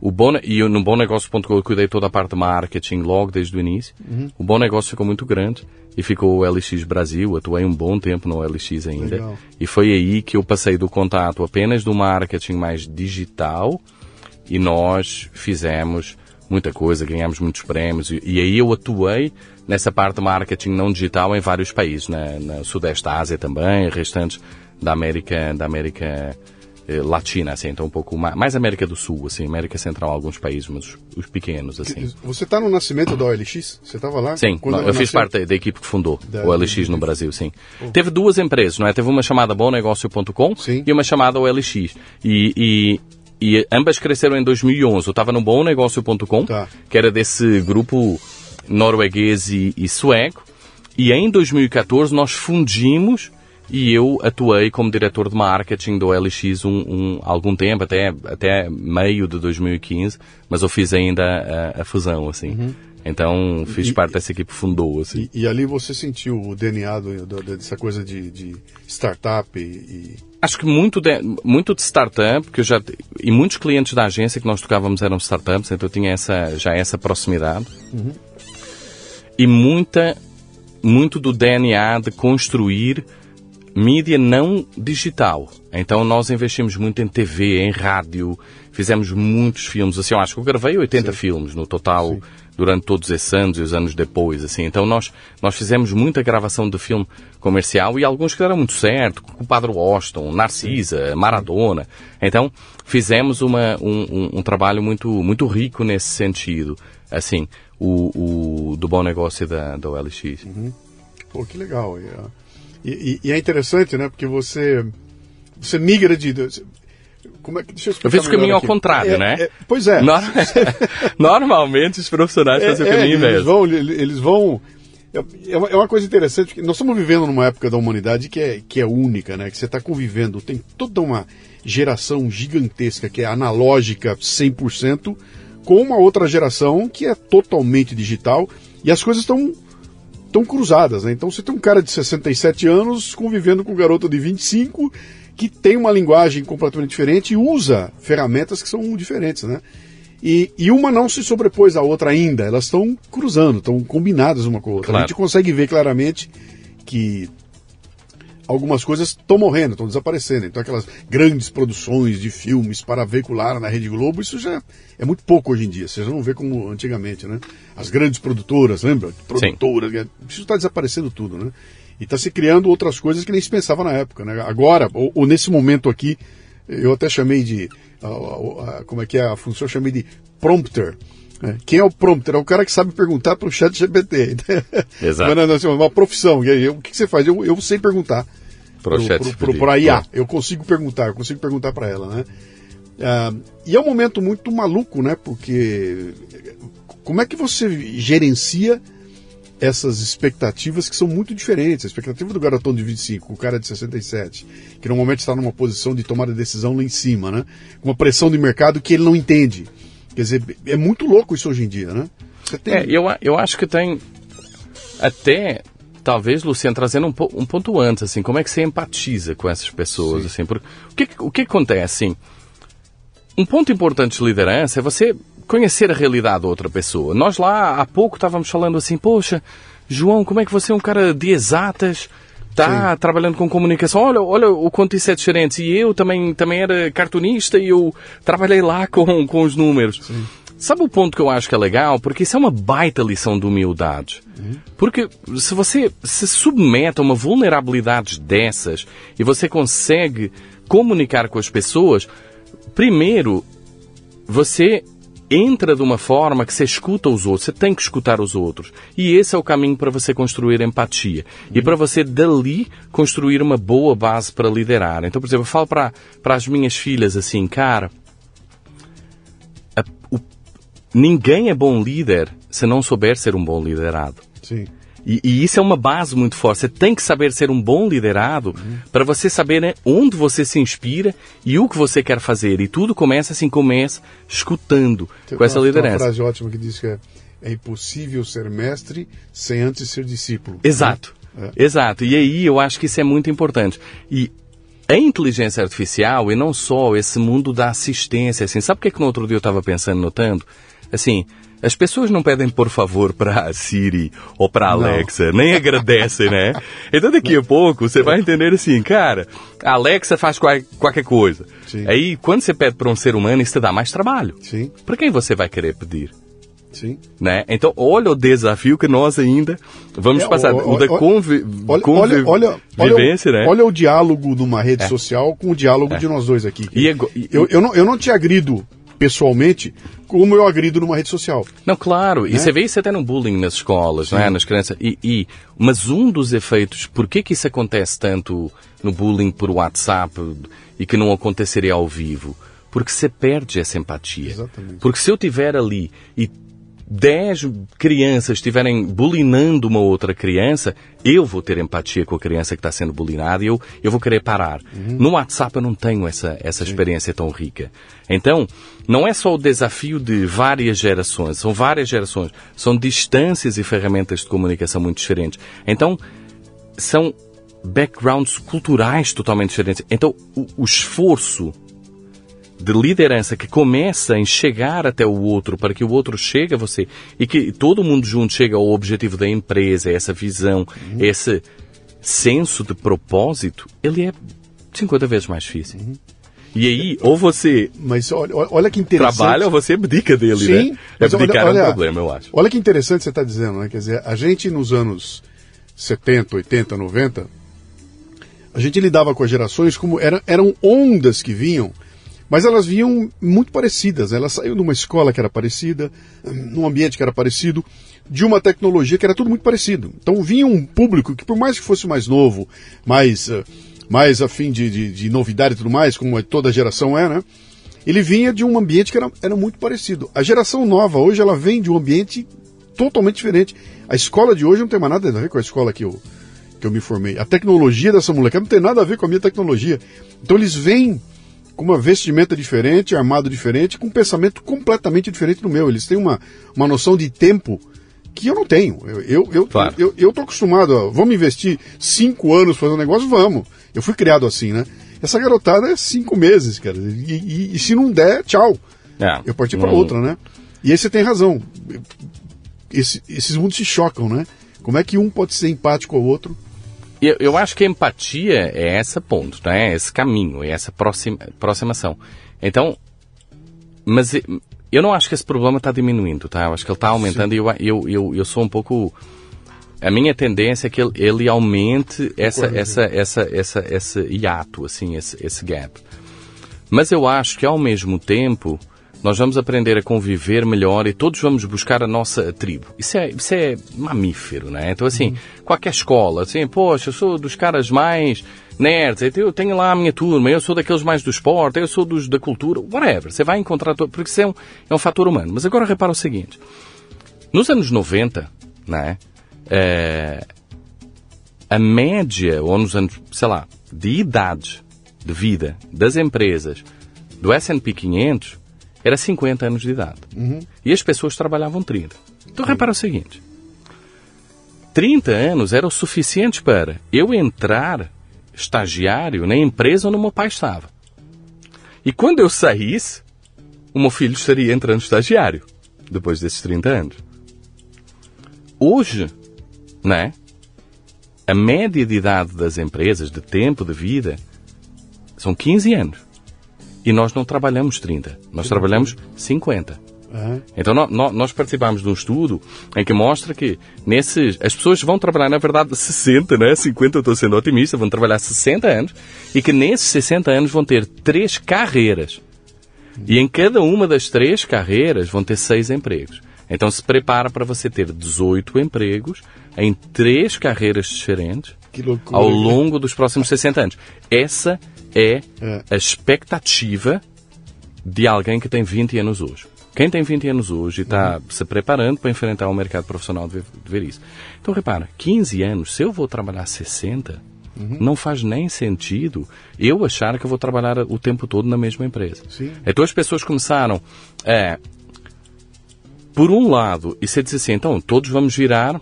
S2: o bom, e eu, no BomNegócio.com eu cuidei toda a parte de marketing logo desde o início.
S1: Uhum.
S2: O Bom Negócio ficou muito grande e ficou o LX Brasil. Atuei um bom tempo no LX ainda.
S1: Legal.
S2: E foi aí que eu passei do contato apenas do marketing mais digital e nós fizemos muita coisa, ganhamos muitos prémios. E, e aí eu atuei nessa parte de marketing não digital em vários países, na, na Sudeste Ásia também, restantes da América, da América Latina, assim, então um pouco mais, mais América do Sul, assim, América Central, alguns países, mas os, os pequenos, assim.
S1: Você está no nascimento da OLX? Você estava lá?
S2: Sim, eu fiz parte da equipe que fundou
S1: Da-
S2: o LX no Brasil, sim. Teve duas empresas, não é? Teve uma chamada BomNegócio.com
S1: Sim.
S2: e uma chamada OLX. E, e, e ambas cresceram em 2011. Eu estava no BomNegócio.com,
S1: Tá.
S2: que era desse grupo norueguês e, e sueco. E em 2014 nós fundimos e eu atuei como diretor de marketing do LX um, um- algum tempo, até, até meio de 2015, mas eu fiz ainda a, a fusão, assim. Então fiz
S1: Uhum. E-
S2: parte dessa equipe fundou, assim.
S1: E, e ali você sentiu o DNA do, do- dessa coisa de, de startup e,
S2: Acho que muito de, muito de startup, que eu já e muitos clientes da agência que nós tocávamos eram startups, então eu tinha essa já essa proximidade. E muita muito do DNA de construir mídia não digital. Então nós investimos muito em TV, em rádio, fizemos muitos filmes. Assim, eu acho que eu gravei 80 filmes no total durante todos esses anos e os anos depois. Assim, então nós nós fizemos muita gravação de filme comercial e alguns que deram muito certo, com o Padre Washington, Narcisa, Maradona. Então fizemos uma, um, um, um trabalho muito muito rico nesse sentido. Assim, o, o do bom negócio da, da OLX.
S1: Pô, que legal. E, ah, E, e- e é interessante, né? Porque você, você migra de. Como é que, deixa eu,
S2: Eu fiz o caminho
S1: melhor
S2: ao
S1: aqui.
S2: contrário,
S1: É,
S2: né?
S1: é, pois é.
S2: Nor- Normalmente os profissionais fazem o
S1: É, é,
S2: caminho
S1: eles
S2: inverso.
S1: vão, eles eles vão. É uma, é uma coisa interessante, porque nós estamos vivendo numa época da humanidade que é, que é única, né? Que você está convivendo, tem toda uma geração gigantesca que é analógica 100%, com uma outra geração que é totalmente digital, e as coisas estão estão cruzadas, né? Então você tem um cara de 67 anos convivendo com um garoto de 25 que tem uma linguagem completamente diferente e usa ferramentas que são diferentes, né? E, e uma não se sobrepôs à outra ainda, elas estão cruzando, estão combinadas uma com a outra. A
S2: Claro.
S1: gente consegue ver claramente que algumas coisas estão morrendo, estão desaparecendo. Então aquelas grandes produções de filmes para veicular na Rede Globo, isso já é muito pouco hoje em dia. Você já não vê como antigamente, né? As grandes produtoras, lembra? Produtoras, isso está desaparecendo tudo, né? E está se criando outras coisas que nem se pensava na época, né? Agora, ou, ou nesse momento aqui, eu até chamei de, a- a- a- como é que é a função, eu chamei de prompter. Né? Quem é o prompter? É o cara que sabe perguntar para o chat GPT.
S2: Exato.
S1: Mas, não, assim, uma profissão. Aí, O que você faz? Eu, eu sei perguntar
S2: GPT.
S1: pro, pra IA. Eu consigo perguntar, eu consigo perguntar para ela, né? Ah, e é um momento muito maluco, né? Porque como é que você gerencia essas expectativas que são muito diferentes? A expectativa do garotão de 25, o cara de 67, que normalmente está numa posição de tomar a decisão lá em cima, né? Com uma pressão de mercado que ele não entende. Quer dizer, é muito louco isso hoje em dia, né? Tem...
S2: É, eu, eu acho que tem até, talvez, Luciano, trazendo um, um ponto antes, assim, como é que você empatiza com essas pessoas,
S1: Sim.
S2: assim, porque o que, o que acontece, assim, um ponto importante de liderança é você conhecer a realidade da outra pessoa. Nós lá, há pouco, estávamos falando assim, poxa, João, como é que você é um cara de exatas, está trabalhando com comunicação, olha, olha o quanto isso é diferente. E eu também, também era cartunista e eu trabalhei lá com, com os números. Sabe o ponto que eu acho que é legal? Porque isso é uma baita lição de humildade. Porque se você se submete a uma vulnerabilidade dessas e você consegue comunicar com as pessoas, primeiro, você entra de uma forma que você escuta os outros, você tem que escutar os outros. E esse é o caminho para você construir empatia. E para você dali construir uma boa base para liderar. Então, por exemplo, eu falo para, para as minhas filhas assim, cara, a- o- ninguém é bom líder se não souber ser um bom liderado.
S1: Sim.
S2: E, e isso é uma base muito forte. Você tem que saber ser um bom liderado para você saber né, onde você se inspira e o que você quer fazer. E tudo começa assim, começa escutando
S1: Tem
S2: com essa
S1: tem
S2: liderança.
S1: uma frase ótima que diz que é, é impossível ser mestre sem antes ser discípulo.
S2: Exato.
S1: É.
S2: Exato. E aí eu acho que isso é muito importante. E a inteligência artificial e não só esse mundo da assistência, assim, sabe o que é que no outro dia eu estava pensando, notando? Assim, as pessoas não pedem por favor para a Siri ou para a Alexa, não. nem agradecem, né? Então daqui a pouco você vai entender assim, cara, a Alexa faz qualquer coisa. Sim. Aí quando você pede para um ser humano, isso te dá mais trabalho. Sim. Para quem você vai querer pedir? Sim. Né? Então, olha o desafio que nós ainda vamos é, passar. O, o, da convi olha,
S1: olha, olha, olha, né? olha o diálogo numa rede é. social com o diálogo é. de nós dois aqui. E, e, eu, eu, não, eu não te agrido pessoalmente como eu agrido numa rede social.
S2: Não, claro. Né? E você vê isso até no bullying nas escolas, né? nas crianças. E, e, mas um dos efeitos, por que, que isso acontece tanto no bullying por WhatsApp e que não aconteceria ao vivo? Porque você perde essa empatia. Exatamente. Porque se eu tiver ali e 10 crianças estiverem bulinando uma outra criança, eu vou ter empatia com a criança que está sendo bulinada e eu, eu vou querer parar. Uhum. No WhatsApp eu não tenho essa, essa experiência tão rica. Então, não é só o desafio de várias gerações, são várias gerações, são distâncias e ferramentas de comunicação muito diferentes. Então, são backgrounds culturais totalmente diferentes. Então, o, o esforço de liderança que começa em chegar até o outro para que o outro chegue a você e que todo mundo junto chega ao objetivo da empresa, essa visão, uhum. esse senso de propósito, ele é 50 vezes mais difícil. Uhum. E aí, ou você
S1: mas olha, olha que interessante.
S2: trabalha ou você abdica dele, Sim, né? Abdicar olha, olha, é um problema, eu acho.
S1: Olha que interessante você está dizendo, né? Quer dizer, a gente nos anos 70, 80, 90, a gente lidava com as gerações como era, eram ondas que vinham mas elas vinham muito parecidas. Elas saíram de uma escola que era parecida, num ambiente que era parecido, de uma tecnologia que era tudo muito parecido. Então vinha um público que, por mais que fosse mais novo, mais, uh, mais afim de, de, de, novidade e tudo mais, como toda geração é, né? Ele vinha de um ambiente que era, era muito parecido. A geração nova hoje, ela vem de um ambiente totalmente diferente. A escola de hoje não tem mais nada a ver com a escola que eu, que eu me formei. A tecnologia dessa molecada não tem nada a ver com a minha tecnologia. Então eles vêm com uma vestimenta diferente, armado diferente, com um pensamento completamente diferente do meu. Eles têm uma, uma noção de tempo que eu não tenho. Eu, eu, eu, claro. eu, eu tô acostumado a, vamos investir cinco anos fazendo um negócio? Vamos. Eu fui criado assim, né? Essa garotada é cinco meses, cara. E, e, e se não der, tchau. É, eu parti para outra, né? E aí você tem razão. Esse, esses mundos se chocam, né? Como é que um pode ser empático ao outro
S2: eu, eu acho que a empatia é esse ponto, né? é esse caminho, é essa aproxima, aproximação. Então, mas eu não acho que esse problema está diminuindo, tá? Eu acho que ele está aumentando Sim. e eu, eu, eu, eu sou um pouco... A minha tendência é que ele, ele aumente essa, essa, essa, essa, esse hiato, assim, esse, esse gap. Mas eu acho que ao mesmo tempo nós vamos aprender a conviver melhor e todos vamos buscar a nossa tribo. Isso é, isso é mamífero, né? Então, assim, uhum. qualquer escola, assim, poxa, eu sou dos caras mais nerds, eu tenho lá a minha turma, eu sou daqueles mais do esporte, eu sou dos da cultura, whatever. Você vai encontrar, porque isso é um, é um fator humano. Mas agora repara o seguinte: nos anos 90, né? É, a média, ou nos anos, sei lá, de idade de vida das empresas do S&P 500 era 50 anos de idade. Uhum. E as pessoas trabalhavam 30. Então repara o seguinte: 30 anos era o suficiente para eu entrar estagiário na empresa onde meu pai estava. E quando eu saísse, o meu filho estaria entrando estagiário, depois desses 30 anos. Hoje, né? A média de idade das empresas, de tempo de vida, são 15 anos. E nós não trabalhamos 30, nós trabalhamos 50. Uhum. Então nós, nós participamos de um estudo em que mostra que nesses as pessoas vão trabalhar na verdade 60, né? 50 eu estou sendo otimista, vão trabalhar 60 anos e que nesses 60 anos vão ter três carreiras. E em cada uma das três carreiras vão ter seis empregos. Então se prepara para você ter 18 empregos em três carreiras diferentes ao longo dos próximos 60 anos. Essa é, é a expectativa de alguém que tem 20 anos hoje. Quem tem 20 anos hoje e está uhum. se preparando para enfrentar o mercado profissional de ver isso. Então, repara, 15 anos, se eu vou trabalhar 60, uhum. não faz nem sentido eu achar que eu vou trabalhar o tempo todo na mesma empresa. Sim. Então, as pessoas começaram, é, por um lado, e você diz assim, então, todos vamos virar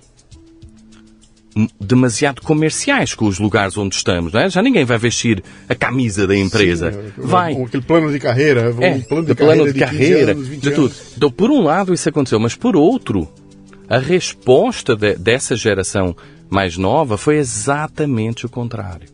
S2: demasiado comerciais com os lugares onde estamos, não é? Já ninguém vai vestir a camisa da empresa. Sim, vai.
S1: Aquele plano de carreira,
S2: é,
S1: um plano
S2: de, plano carreira, de, carreira, de, de tudo. Então, por um lado isso aconteceu, mas por outro, a resposta de, dessa geração mais nova foi exatamente o contrário.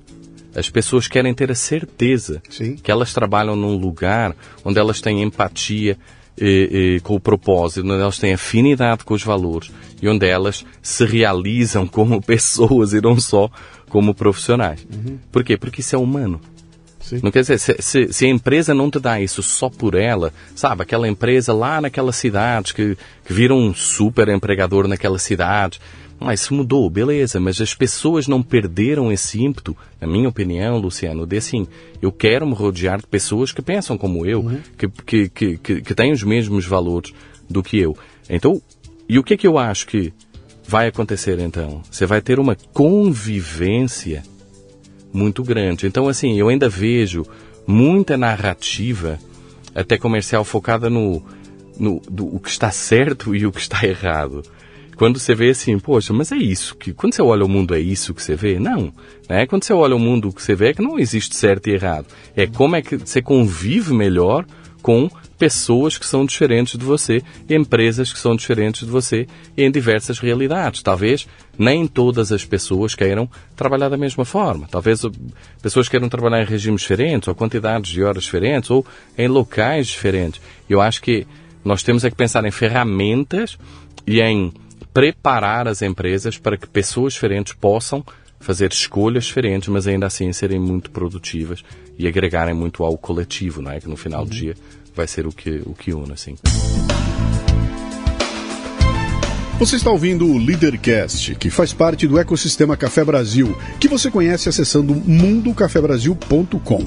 S2: As pessoas querem ter a certeza Sim. que elas trabalham num lugar onde elas têm empatia eh, eh, com o propósito, onde elas têm afinidade com os valores e onde elas se realizam como pessoas e não só como profissionais. Uhum. Por quê? Porque isso é humano. Sim. Não quer dizer, se, se, se, a empresa não te dá isso só por ela, sabe, aquela empresa lá naquela cidade que, que vira um super empregador naquela cidade, ah, isso mudou, beleza, mas as pessoas não perderam esse ímpeto, na minha opinião, Luciano, de assim, eu quero me rodear de pessoas que pensam como eu, uhum. que, que, que, que, que têm os mesmos valores do que eu. Então, e o que é que eu acho que vai acontecer então? Você vai ter uma convivência muito grande. Então, assim, eu ainda vejo muita narrativa, até comercial, focada no, no do, o que está certo e o que está errado quando você vê assim, poxa, mas é isso que quando você olha o mundo é isso que você vê? Não, né? Quando você olha o mundo que você vê é que não existe certo e errado. É como é que você convive melhor com pessoas que são diferentes de você, empresas que são diferentes de você em diversas realidades. Talvez nem todas as pessoas queiram trabalhar da mesma forma. Talvez pessoas queiram trabalhar em regimes diferentes, ou quantidades de horas diferentes, ou em locais diferentes. Eu acho que nós temos é que pensar em ferramentas e em preparar as empresas para que pessoas diferentes possam fazer escolhas diferentes, mas ainda assim serem muito produtivas e agregarem muito ao coletivo, não é? Que no final uhum. do dia vai ser o que, o que une, assim.
S1: Você está ouvindo o Leadercast, que faz parte do ecossistema Café Brasil, que você conhece acessando mundocafebrasil.com.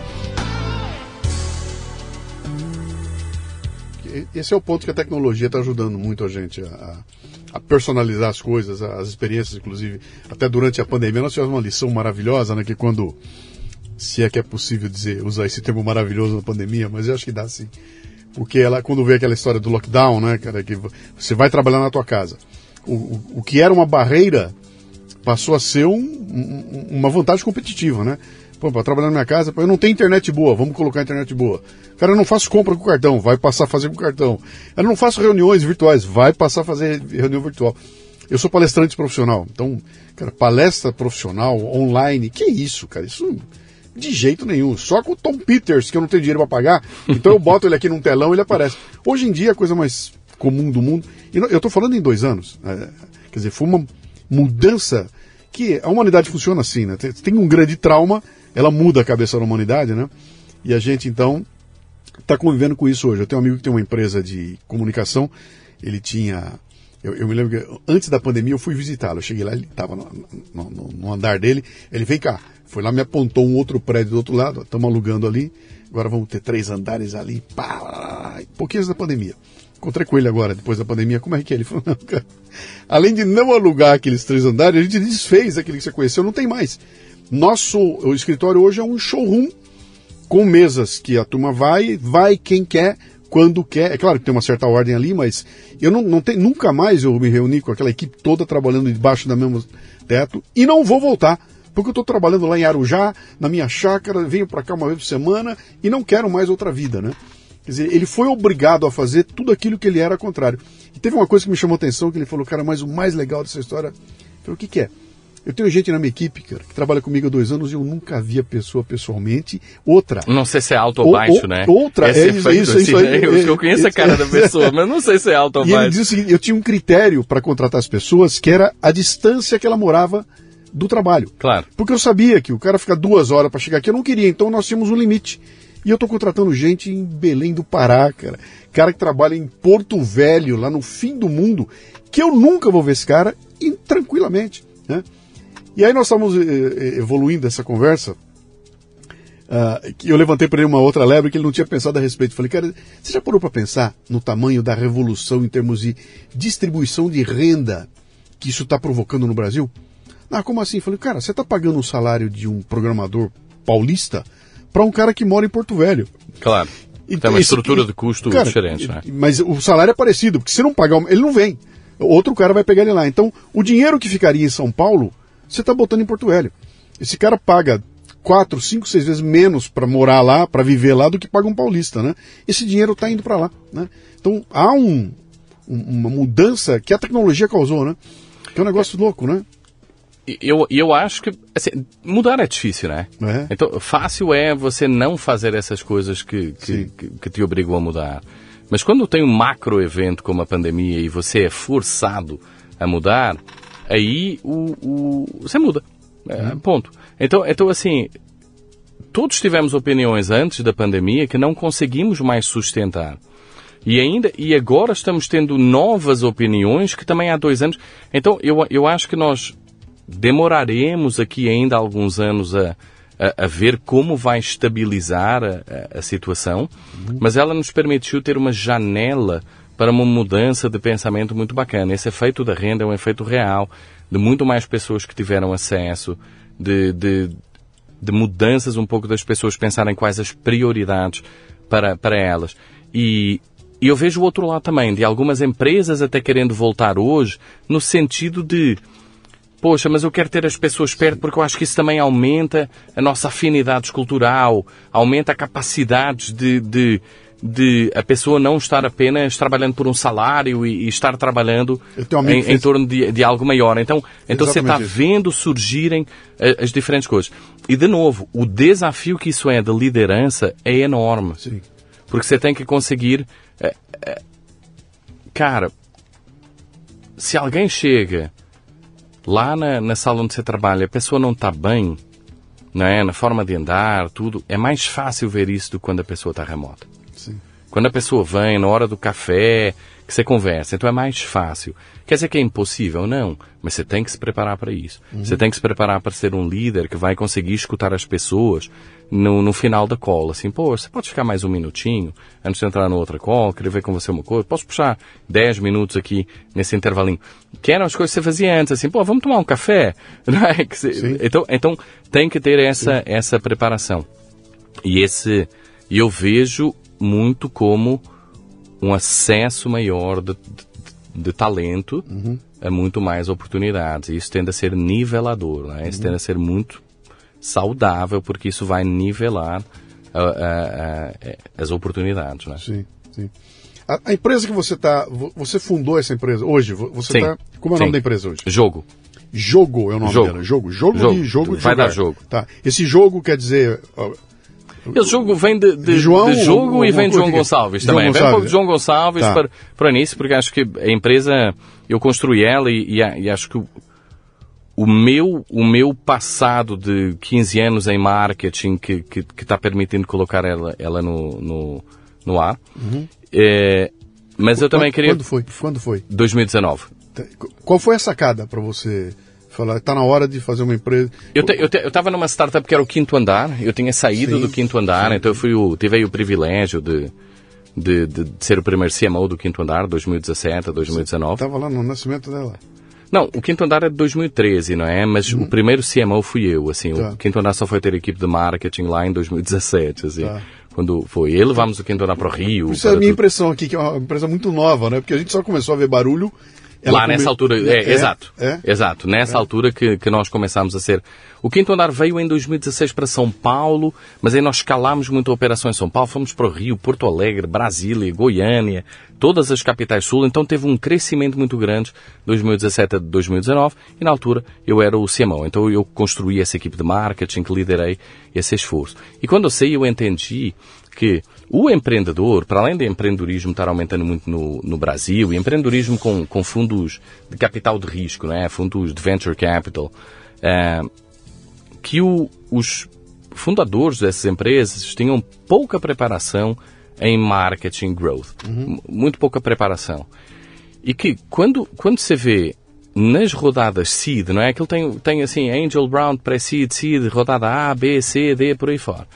S1: esse é o ponto que a tecnologia está ajudando muito a gente a, a, personalizar as coisas, as experiências, inclusive. Até durante a pandemia nós tivemos uma lição maravilhosa, né? Que quando, se é que é possível dizer, usar esse termo maravilhoso na pandemia, mas eu acho que dá sim. Porque ela, quando vê aquela história do lockdown, né, cara, que você vai trabalhar na tua casa. O, o, o que era uma barreira passou a ser um, um, uma vantagem competitiva, né? Pô, para trabalhar na minha casa, eu não tenho internet boa, vamos colocar internet boa. Cara, eu não faço compra com cartão, vai passar a fazer com cartão. Eu não faço reuniões virtuais, vai passar a fazer reunião virtual. Eu sou palestrante profissional, então, cara, palestra profissional, online, que isso, cara? Isso de jeito nenhum. Só com o Tom Peters, que eu não tenho dinheiro para pagar, então eu boto ele aqui num telão e ele aparece. Hoje em dia, a coisa mais comum do mundo, e eu estou falando em dois anos, é, quer dizer, foi uma mudança que a humanidade funciona assim, né? Tem um grande trauma, ela muda a cabeça da humanidade, né? E a gente então está convivendo com isso hoje. Eu tenho um amigo que tem uma empresa de comunicação, ele tinha. Eu, eu me lembro que antes da pandemia eu fui visitá-lo. Eu cheguei lá, ele estava no, no, no, andar dele. Ele vem cá, foi lá, me apontou um outro prédio do outro lado, estamos alugando ali. Agora vamos ter três andares ali, pá, pouquinhos da pandemia. Encontrei com ele agora, depois da pandemia, como é que é? Ele falou, não, cara, além de não alugar aqueles três andares, a gente desfez aquele que você conheceu, não tem mais. Nosso o escritório hoje é um showroom com mesas que a turma vai, vai quem quer, quando quer. É claro que tem uma certa ordem ali, mas eu não, não tenho, nunca mais eu me reuni com aquela equipe toda trabalhando debaixo do mesmo teto e não vou voltar. Porque eu estou trabalhando lá em Arujá, na minha chácara, venho para cá uma vez por semana e não quero mais outra vida, né? Quer dizer, ele foi obrigado a fazer tudo aquilo que ele era contrário. E teve uma coisa que me chamou a atenção, que ele falou, cara, mas o mais legal dessa história, falei, o que, que é? Eu tenho gente na minha equipe, cara, que trabalha comigo há dois anos e eu nunca vi a pessoa pessoalmente. Outra.
S2: Não sei se é alto ou baixo, né?
S1: Outra,
S2: Esse
S1: é isso, é isso,
S2: assim,
S1: isso aí.
S2: Né? Eu, eu conheço a cara da pessoa, mas não sei se é alto ou
S1: e
S2: baixo.
S1: Ele disse o seguinte, eu tinha um critério para contratar as pessoas que era a distância que ela morava do trabalho.
S2: Claro.
S1: Porque eu sabia que o cara fica duas horas para chegar aqui, eu não queria, então nós tínhamos um limite. E eu estou contratando gente em Belém do Pará, cara. Cara que trabalha em Porto Velho, lá no fim do mundo, que eu nunca vou ver esse cara e, tranquilamente, né? E aí nós estamos evoluindo essa conversa Uh, eu levantei para ele uma outra lebre que ele não tinha pensado a respeito. Falei, cara, você já parou para pensar no tamanho da revolução em termos de distribuição de renda que isso está provocando no Brasil? Ah, como assim? Falei, cara, você está pagando o salário de um programador paulista para um cara que mora em Porto Velho.
S2: Claro. Então, Tem uma estrutura de custo cara, diferente, né?
S1: Mas o salário é parecido, porque se não pagar, ele não vem. Outro cara vai pegar ele lá. Então, o dinheiro que ficaria em São Paulo, você está botando em Porto Velho. Esse cara paga quatro, cinco, seis vezes menos para morar lá, para viver lá, do que paga um paulista, né? Esse dinheiro está indo para lá, né? Então há um, uma mudança que a tecnologia causou, né? Que é um negócio é. louco, né?
S2: Eu, eu acho que assim, mudar é difícil, né?
S1: É.
S2: Então, fácil é você não fazer essas coisas que, que, que, que te obrigam a mudar. Mas quando tem um macro evento como a pandemia e você é forçado a mudar, aí o, o você muda. É, uhum. Ponto. Então, então, assim, todos tivemos opiniões antes da pandemia que não conseguimos mais sustentar. E ainda, e agora estamos tendo novas opiniões que também há dois anos. Então, eu, eu acho que nós demoraremos aqui ainda alguns anos a, a, a ver como vai estabilizar a, a, a situação, uhum. mas ela nos permitiu ter uma janela para uma mudança de pensamento muito bacana. Esse efeito da renda é um efeito real, de muito mais pessoas que tiveram acesso, de, de, de mudanças um pouco das pessoas pensarem quais as prioridades para, para elas. E, e eu vejo o outro lado também, de algumas empresas até querendo voltar hoje, no sentido de, poxa, mas eu quero ter as pessoas perto porque eu acho que isso também aumenta a nossa afinidade cultural, aumenta a capacidade de, de, de a pessoa não estar apenas trabalhando por um salário e, e estar trabalhando em, em, torno de, de, algo maior. Então, então você está vendo surgirem as, as, diferentes coisas. E, de novo, o desafio que isso é de liderança é enorme.
S1: Sim.
S2: Porque você tem que conseguir... É, é, cara, se alguém chega lá na, na sala onde você trabalha, a pessoa não está bem, não é? na forma de andar, tudo, é mais fácil ver isso do que quando a pessoa está remota. Quando a pessoa vem na hora do café, que você conversa, então é mais fácil. Quer dizer que é impossível? Não. Mas você tem que se preparar para isso. Uhum. Você tem que se preparar para ser um líder que vai conseguir escutar as pessoas no, no final da cola. Assim, pô, você pode ficar mais um minutinho antes de entrar na outra call, querer ver com você uma coisa? Posso puxar 10 minutos aqui nesse intervalinho? Que eram as coisas que você fazia antes, assim, pô, vamos tomar um café? É? Você, então, então tem que ter essa, essa preparação. E esse, e eu vejo muito como um acesso maior de, de, de talento uhum. a muito mais oportunidades. E isso tende a ser nivelador, né? Isso uhum. tende a ser muito saudável, porque isso vai nivelar as oportunidades, né?
S1: Sim, sim. A, a, empresa que você está, você fundou essa empresa hoje? Você está, como é o nome da empresa hoje?
S2: Jogo.
S1: Jogo é o nome
S2: jogo.
S1: dela. Jogo. Jogo, jogo de jogo de
S2: Vai
S1: jogar.
S2: dar jogo.
S1: Tá. Esse jogo quer dizer
S2: esse jogo vem de, de, João, de jogo e vem de João Gonçalves João também. Gonçalves. Vem um pouco de João Gonçalves tá. para, para o início, porque acho que a empresa, eu construí ela e, e, e acho que o, o, meu, o meu passado de 15 anos em marketing que, que, que está permitindo colocar ela, ela no, no, no ar.
S1: Uhum.
S2: É, mas eu também queria...
S1: Quando foi? Quando foi?
S2: 2019.
S1: Qual foi a sacada para você Falar, está na hora de fazer uma empresa.
S2: Eu te, eu estava numa startup que era o quinto andar, eu tinha saído sim, do quinto andar, sim. então eu fui o, tive aí o privilégio de, de, de, ser o primeiro CMO do quinto andar, 2017 a 2019.
S1: Estava lá no nascimento dela.
S2: Não, o quinto andar é de 2013, não é? Mas o primeiro CMO fui eu, assim. Tá. O quinto andar só foi ter equipe de marketing lá em 2017, assim. Tá. Quando foi. E levamos o quinto andar para o Rio.
S1: Isso é a minha tudo. impressão aqui, que é uma empresa muito nova, né? Porque a gente só começou a ver barulho
S2: ela Lá nessa altura, é, é, exato.
S1: É?
S2: Exato, nessa
S1: é.
S2: altura que, que nós começámos a ser. O Quinto Andar veio em 2016 para São Paulo, mas aí nós escalámos muito a operação em São Paulo, fomos para o Rio, Porto Alegre, Brasília, Goiânia, todas as capitais sul, então teve um crescimento muito grande 2017 a 2019 e na altura eu era o CMO, então eu construí essa equipe de marketing que liderei esse esforço. E quando eu saí eu entendi que o empreendedor, para além de empreendedorismo estar aumentando muito no, no Brasil, e empreendedorismo com, com fundos de capital de risco, né, fundos de venture capital, é, que o, os fundadores dessas empresas tinham pouca preparação em marketing growth. Uhum. Muito pouca preparação. E que quando, quando você vê nas rodadas seed, não é? Aquilo tem, tem assim, angel round, pré-seed, seed, rodada A, B, C, D, por aí fora.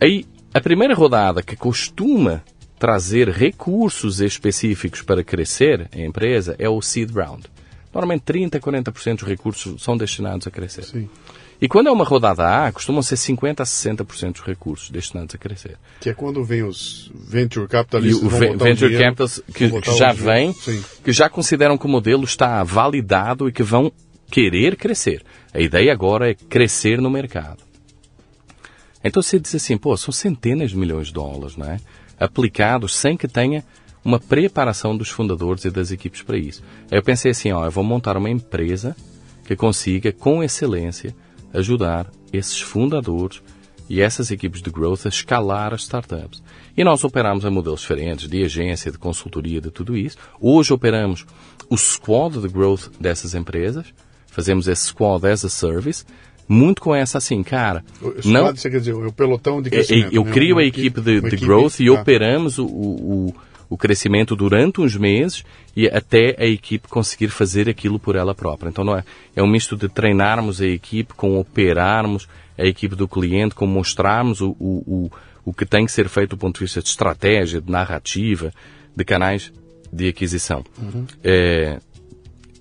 S2: Aí, a primeira rodada que costuma trazer recursos específicos para crescer a empresa é o seed round. Normalmente 30% a 40% dos recursos são destinados a crescer.
S1: Sim.
S2: E quando é uma rodada A, costumam ser 50% a 60% dos recursos destinados a crescer.
S1: Que é quando vem os venture
S2: E
S1: capitalistas.
S2: o
S1: vão
S2: Venture Capitals que, que já
S1: Sim.
S2: que já consideram que o modelo está validado e que vão querer crescer. A ideia agora é crescer no mercado. Então você diz assim, pô, são centenas de milhões de dólares, não é? Aplicados sem que tenha uma preparação dos fundadores e das equipes para isso. Aí eu pensei assim, ó, eu vou montar uma empresa que consiga, com excelência, ajudar esses fundadores e essas equipes de growth a escalar as startups. E nós operamos a modelos diferentes, de agência, de consultoria, de tudo isso. Hoje operamos o squad de growth dessas empresas, fazemos esse squad as a service, muito com essa assim, cara, não,
S1: você quer dizer, o pelotão de
S2: é,
S1: crescimento.
S2: Eu
S1: né?
S2: crio
S1: Uma
S2: a equipe de, de
S1: equipe-
S2: growth e
S1: tá.
S2: operamos o, o, o crescimento durante uns meses e até a equipe conseguir fazer aquilo por ela própria. Então não é, é um misto de treinarmos a equipe com operarmos a equipe do cliente, com mostrarmos o, o, o, o que tem que ser feito do ponto de vista de estratégia, de narrativa, de canais de aquisição. É,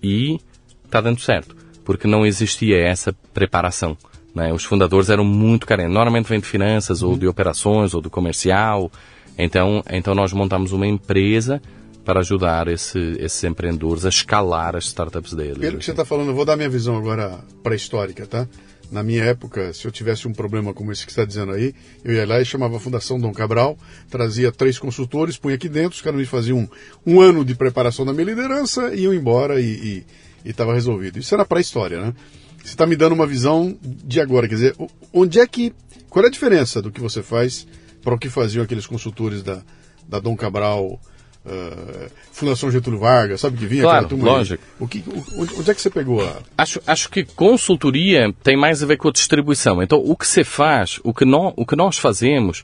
S2: e está dando certo, porque não existia essa preparação. Né? Os fundadores eram muito carentes. Normalmente vem de finanças, ou de operações, ou do comercial. Então, então nós montamos uma empresa para ajudar esse, esses empreendedores a escalar as startups deles.
S1: Pelo que você está falando, eu vou dar minha visão agora pré-histórica, tá? Na minha época, se eu tivesse um problema como esse que está dizendo aí, eu ia lá e chamava a Fundação Dom Cabral, trazia três consultores, punha aqui dentro, os caras me faziam um, um ano de preparação da minha liderança, iam embora e estava resolvido. Isso era pré-história, né? Você está me dando uma visão de agora, quer dizer, onde é que. Qual é a diferença do que você faz para o que faziam aqueles consultores da, da Dom Cabral, eh, Fundação Getúlio Vargas, sabe que vinha
S2: Claro,
S1: aquela
S2: lógico.
S1: O que, onde, onde é que você pegou a.
S2: Acho, acho que consultoria tem mais a ver com a distribuição. Então, o que se faz, o que, nó- o que nós fazemos,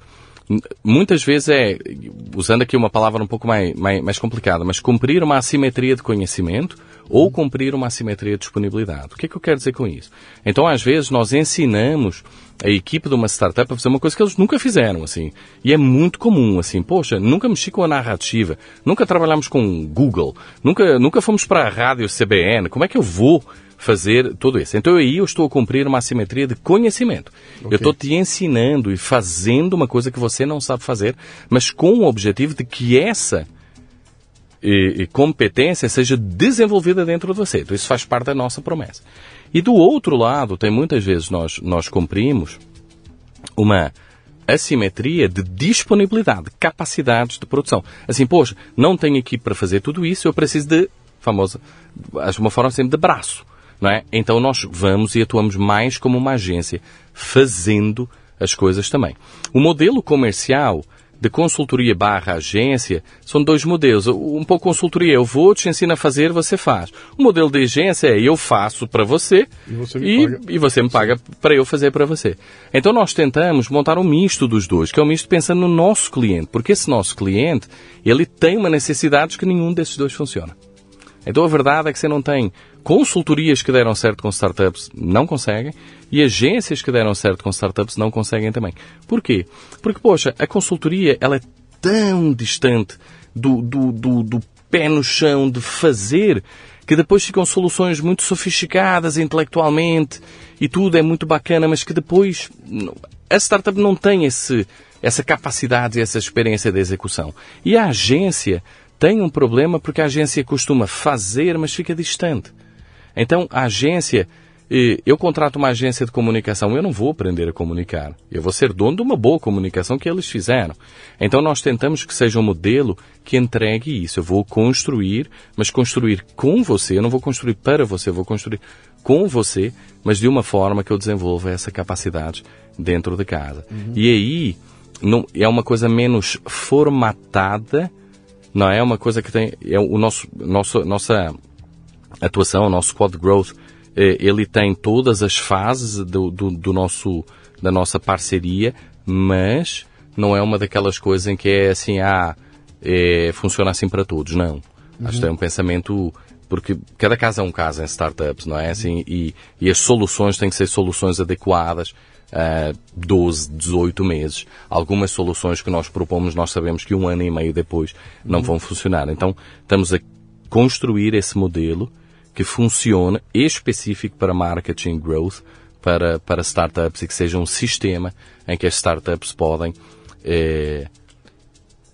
S2: muitas vezes é, usando aqui uma palavra um pouco mais, mais, mais complicada, mas cumprir uma assimetria de conhecimento ou cumprir uma assimetria de disponibilidade. O que é que eu quero dizer com isso? Então, às vezes, nós ensinamos a equipe de uma startup a fazer uma coisa que eles nunca fizeram, assim. E é muito comum, assim, poxa, nunca mexi com a narrativa, nunca trabalhamos com Google, nunca, nunca fomos para a rádio CBN, como é que eu vou fazer tudo isso? Então aí eu estou a cumprir uma assimetria de conhecimento. Eu estou te ensinando e fazendo uma coisa que você não sabe fazer, mas com o objetivo de que essa e, e competência seja desenvolvida dentro de você. Então isso faz parte da nossa promessa. E do outro lado, tem muitas vezes nós, nós cumprimos uma assimetria de disponibilidade, capacidades de produção. Assim, poxa, não tenho equipe para fazer tudo isso, eu preciso de, famosa, acho uma forma sempre de braço, não é? Então nós vamos e atuamos mais como uma agência, fazendo as coisas também. O modelo comercial de consultoria barra agência são dois modelos. Um pouco consultoria, eu vou, te ensino a fazer, você faz. O modelo de agência é eu faço para você
S1: E você me
S2: e,
S1: paga.
S2: e você me paga para eu fazer para você. Então nós tentamos montar um misto dos dois, que é um misto pensando no nosso cliente, porque esse nosso cliente, ele tem uma necessidade que nenhum desses dois funciona. Então a verdade é que você não tem consultorias que deram certo com startups, não conseguem, e agências que deram certo com startups não conseguem também. Por quê? Porque, poxa, a consultoria ela é tão distante do, do, do, do pé no chão de fazer que depois ficam soluções muito sofisticadas intelectualmente e tudo é muito bacana, mas que depois a startup não tem esse, essa capacidade e essa experiência de execução. E a agência tem um problema porque a agência costuma fazer, mas fica distante. Então, a agência, eu contrato uma agência de comunicação, eu não vou aprender a comunicar. Eu vou ser dono de uma boa comunicação que eles fizeram. Então, nós tentamos que seja um modelo que entregue isso. Eu vou construir, mas construir com você. Eu não vou construir para você, eu vou construir com você, mas de uma forma que eu desenvolva essa capacidade dentro de casa. E aí, não, é uma coisa menos formatada, não é uma coisa que tem, é o nosso, nosso, nossa atuação, o nosso squad growth, eh, ele tem todas as fases do, do, do nosso, da nossa parceria, mas não é uma daquelas coisas em que é assim, ah, eh, funciona assim para todos. Não. Acho que é um pensamento porque cada caso é um caso em startups, não é? Assim, e, e as soluções têm que ser soluções adequadas. Uh, 12, 18 meses. Algumas soluções que nós propomos, nós sabemos que um ano e meio depois não uhum. vão funcionar. Então, estamos a construir esse modelo que funcione específico para marketing growth, para, para startups e que seja um sistema em que as startups podem eh,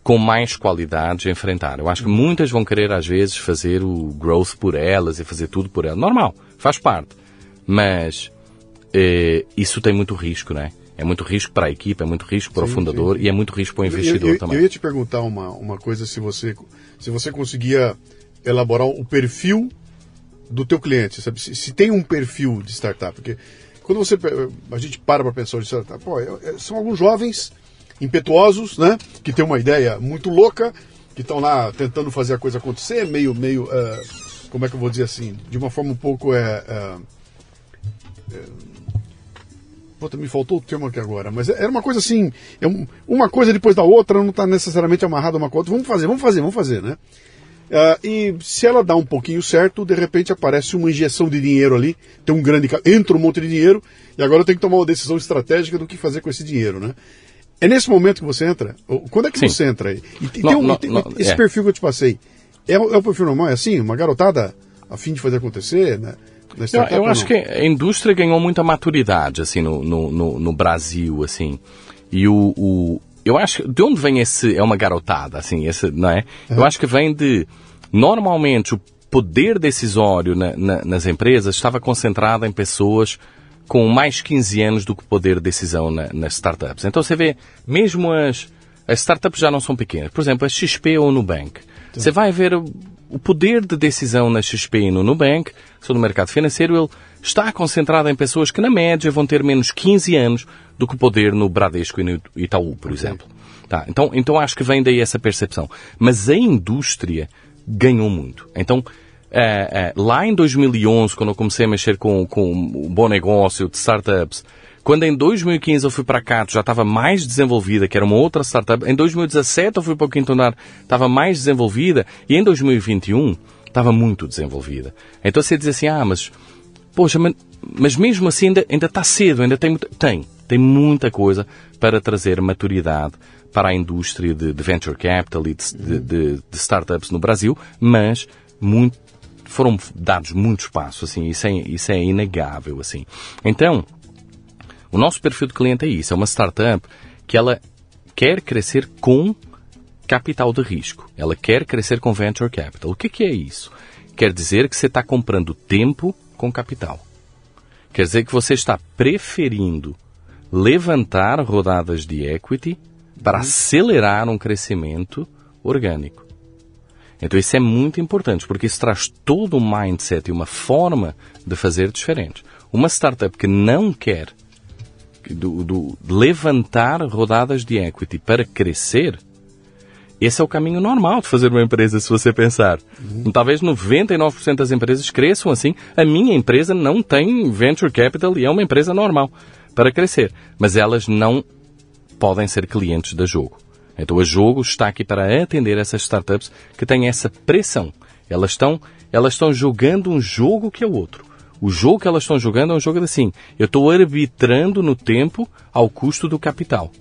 S2: com mais qualidade enfrentar. Eu acho que muitas vão querer, às vezes, fazer o growth por elas e fazer tudo por elas. Normal, faz parte. Mas eh, isso tem muito risco, né? É muito risco para a equipe, é muito risco para sim, o fundador sim. e é muito risco para o investidor
S1: eu, eu,
S2: também.
S1: Eu ia te perguntar uma, uma coisa, se você, se você conseguia elaborar o perfil do teu cliente, sabe? Se, se tem um perfil de startup, porque quando você a gente para para pensar em startup, pô, é, é, são alguns jovens impetuosos, né? Que tem uma ideia muito louca, que estão lá tentando fazer a coisa acontecer, meio, meio, uh, como é que eu vou dizer assim, de uma forma um pouco é, uh, Puta, me faltou o termo aqui agora, mas era uma coisa assim, é uma coisa depois da outra, não está necessariamente amarrada uma com a outra. Vamos fazer, vamos fazer, vamos fazer, né? Uh, e se ela dá um pouquinho certo, de repente aparece uma injeção de dinheiro ali, tem um grande. entra um monte de dinheiro, e agora eu tenho que tomar uma decisão estratégica do que fazer com esse dinheiro, né? É nesse momento que você entra? Quando é que Sim. você entra aí? E, tem um, tem, esse é. perfil que eu te passei, é, é o perfil normal? É assim? Uma garotada a fim de fazer acontecer, né?
S2: Eu, eu acho que a indústria ganhou muita maturidade, assim, no, no, no, no Brasil, assim. E o, o, eu acho de onde vem esse, é uma garotada, assim, esse, não é? Uhum. Eu acho que vem de, normalmente, o poder decisório na, na, nas empresas estava concentrado em pessoas com mais 15 anos do que poder de decisão na, nas startups. Então você vê, mesmo as, as startups já não são pequenas. Por exemplo, a XP ou o Nubank. Você vai ver o poder de decisão na XP e no Nubank, sobre o mercado financeiro, ele está concentrado em pessoas que, na média, vão ter menos 15 anos do que o poder no Bradesco e no Itaú, por exemplo. Tá, então, então acho que vem daí essa percepção. Mas a indústria ganhou muito. Então, é, é, lá em 2011, quando eu comecei a mexer com, com o bom negócio de startups, quando em 2015 eu fui para a Cato, já estava mais desenvolvida, que era uma outra startup. Em 2017 eu fui para o Quinto Andar, estava mais desenvolvida. E em 2021 estava muito desenvolvida. Então você diz assim, ah, mas, poxa, mas, mas mesmo assim ainda, ainda está cedo, ainda tem, tem, tem muita coisa para trazer maturidade para a indústria de, de venture capital e de, de, de, de startups no Brasil, mas muito, foram dados muitos passos, assim, isso é, isso é inegável, assim. Então, o nosso perfil de cliente é isso, é uma startup que ela quer crescer com capital de risco. Ela quer crescer com venture capital. O que, que é isso? Quer dizer que você está comprando tempo com capital. Quer dizer que você está preferindo levantar rodadas de equity para uhum. acelerar um crescimento orgânico. Então isso é muito importante, porque isso traz todo um mindset e uma forma de fazer diferente. Uma startup que não quer do, do levantar rodadas de equity para crescer, esse é o caminho normal de fazer uma empresa, se você pensar. Uhum. Talvez 99% das empresas cresçam assim. A minha empresa não tem venture capital e é uma empresa normal para crescer. Mas elas não podem ser clientes da jogo. Então a jogo está aqui para atender essas startups que têm essa pressão. Elas estão, elas estão jogando um jogo que é o outro. O jogo que elas estão jogando é um jogo assim. Eu estou arbitrando no tempo ao custo do capital.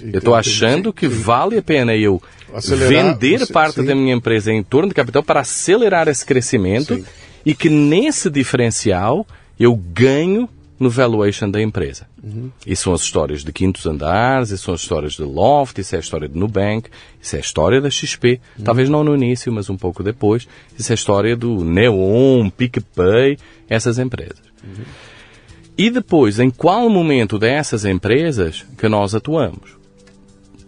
S2: eu estou achando que vale a pena eu acelerar, vender você, parte sim. da minha empresa em torno de capital para acelerar esse crescimento sim. e que nesse diferencial eu ganho no valuation da empresa. Uhum. Isso são as histórias de quintos andares, isso são as histórias de Loft, isso é a história de Nubank, isso é a história da XP, uhum. talvez não no início, mas um pouco depois. Isso é a história do Neon, PicPay, essas empresas. Uhum. E depois, em qual momento dessas empresas que nós atuamos?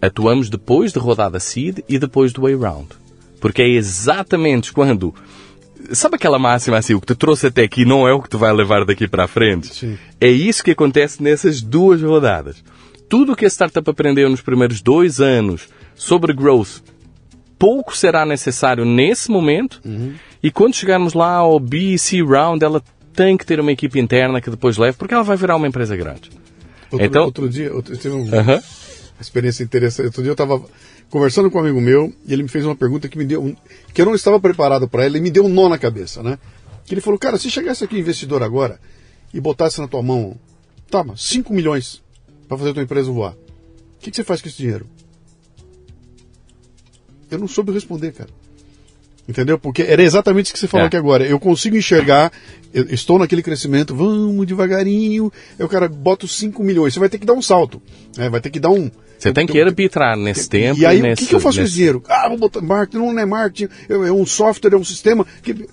S2: Atuamos depois de rodada seed e depois do A-Round. Porque é exatamente quando Sabe aquela máxima assim, o que te trouxe até aqui não é o que te vai levar daqui para a frente? Sim. É isso que acontece nessas duas rodadas. Tudo que a startup aprendeu nos primeiros dois anos sobre growth, pouco será necessário nesse momento. Uhum. E quando chegarmos lá ao B C round, ela tem que ter uma equipe interna que depois leve, porque ela vai virar uma empresa grande.
S1: Outro, então, outro dia, outro, tive uma uh -huh. experiência interessante. Outro dia eu estava conversando com um amigo meu e ele me fez uma pergunta que me deu um, que eu não estava preparado para ela e me deu um nó na cabeça, né? Que ele falou, cara, se chegasse aqui investidor agora e botasse na tua mão, tá, 5 milhões para fazer a tua empresa voar, o que, que você faz com esse dinheiro? Eu não soube responder, cara. Entendeu? Porque era exatamente o que você falou
S2: É.
S1: aqui agora. Eu consigo enxergar, eu estou naquele crescimento, vamos devagarinho, aí o cara bota os 5 milhões. Você vai ter que dar um salto. né? Vai ter que dar um.
S2: Você tem que arbitrar nesse tempo.
S1: E aí, o que, que eu faço com
S2: nesse-
S1: esse dinheiro? Ah, vou botar marketing, não é marketing, é é um software, é um sistema. Que...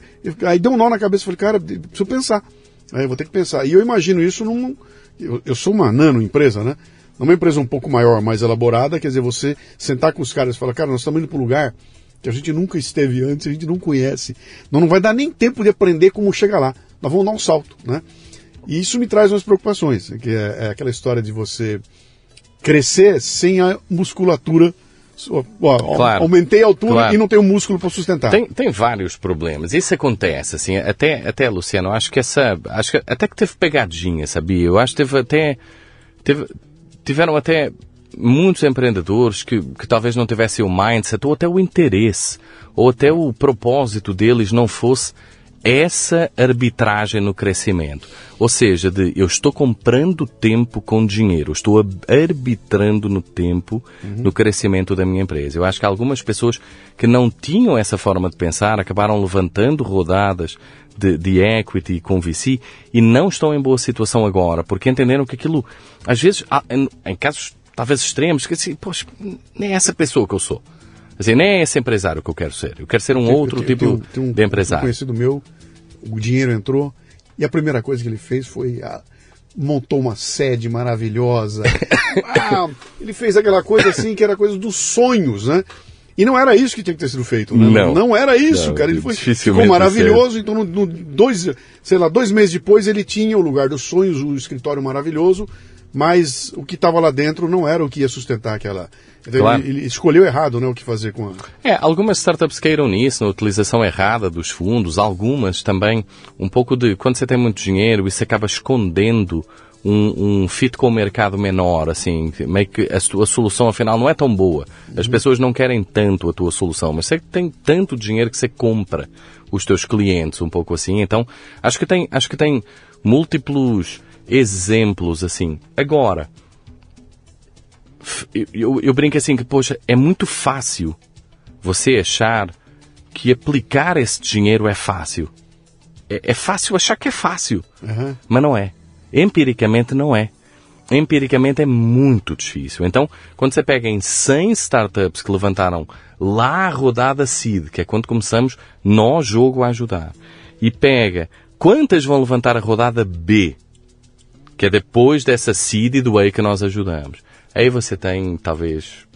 S1: Aí deu um nó na cabeça, falei, cara, preciso pensar. Aí eu vou ter que pensar. E eu imagino isso num. Eu, eu sou uma nano empresa, né? Numa empresa um pouco maior, mais elaborada, quer dizer, você sentar com os caras e falar, cara, nós estamos indo para um lugar que a gente nunca esteve antes, a gente não conhece. Não, não vai dar nem tempo de aprender como chegar lá. Nós vamos dar um salto, né? E isso me traz umas preocupações, que é, é aquela história de você crescer sem a musculatura.
S2: Claro.
S1: Aumentei a altura
S2: Claro.
S1: e não tenho músculo para sustentar.
S2: Tem, tem vários problemas. Isso acontece, assim, até, até Luciano, acho que essa, acho que até que teve pegadinha, sabia? Eu acho que teve até, teve, tiveram até muitos empreendedores que, que talvez não tivessem o mindset ou até o interesse ou até o propósito deles não fosse essa arbitragem no crescimento. Ou seja, de eu estou comprando tempo com dinheiro, estou arbitrando no tempo no crescimento da minha empresa. Eu acho que algumas pessoas que não tinham essa forma de pensar acabaram levantando rodadas de, de equity com VC e não estão em boa situação agora, porque entenderam que aquilo, às vezes, em casos talvez extremos, que assim, poxa, nem é essa pessoa que eu sou. Assim, nem é esse empresário que eu quero ser. Eu quero ser um outro tipo
S1: tem um- um-
S2: de
S1: Um
S2: empresário.
S1: conhecido meu, o dinheiro entrou e a primeira coisa que ele fez foi ah, montou uma sede maravilhosa. Ah, ele fez aquela coisa assim que era coisa dos sonhos, né? E não era isso que tinha que ter sido feito, né?
S2: Não.
S1: não era isso,
S2: Não,
S1: cara. Ele foi, ficou maravilhoso. Então, no, no dois, sei lá, dois meses depois, ele tinha o lugar dos sonhos, o escritório maravilhoso, mas o que estava lá dentro não era o que ia sustentar aquela.
S2: Claro.
S1: ele, ele escolheu errado, né, o que fazer com a.
S2: É, algumas startups caíram nisso, na utilização errada dos fundos, algumas também, um pouco de, quando você tem muito dinheiro, isso acaba escondendo um, um fit com o mercado menor, assim, meio que a, tua solução afinal não é tão boa. As pessoas não querem tanto a tua solução, mas você tem tanto dinheiro que você compra os teus clientes, um pouco assim, então acho que tem, acho que tem múltiplos exemplos, assim. Agora, eu, eu, brinco assim que, poxa, é muito fácil você achar que aplicar esse dinheiro é fácil. É, é fácil achar que é fácil,
S1: Aham.
S2: mas não é. Empiricamente não é. Empiricamente é muito difícil. Então, quando você pega em 100 startups que levantaram lá a rodada seed, que é quando começamos nós jogo a ajudar, e pega quantas vão levantar a rodada B, que é depois dessa seed e do A que nós ajudamos. Aí você tem talvez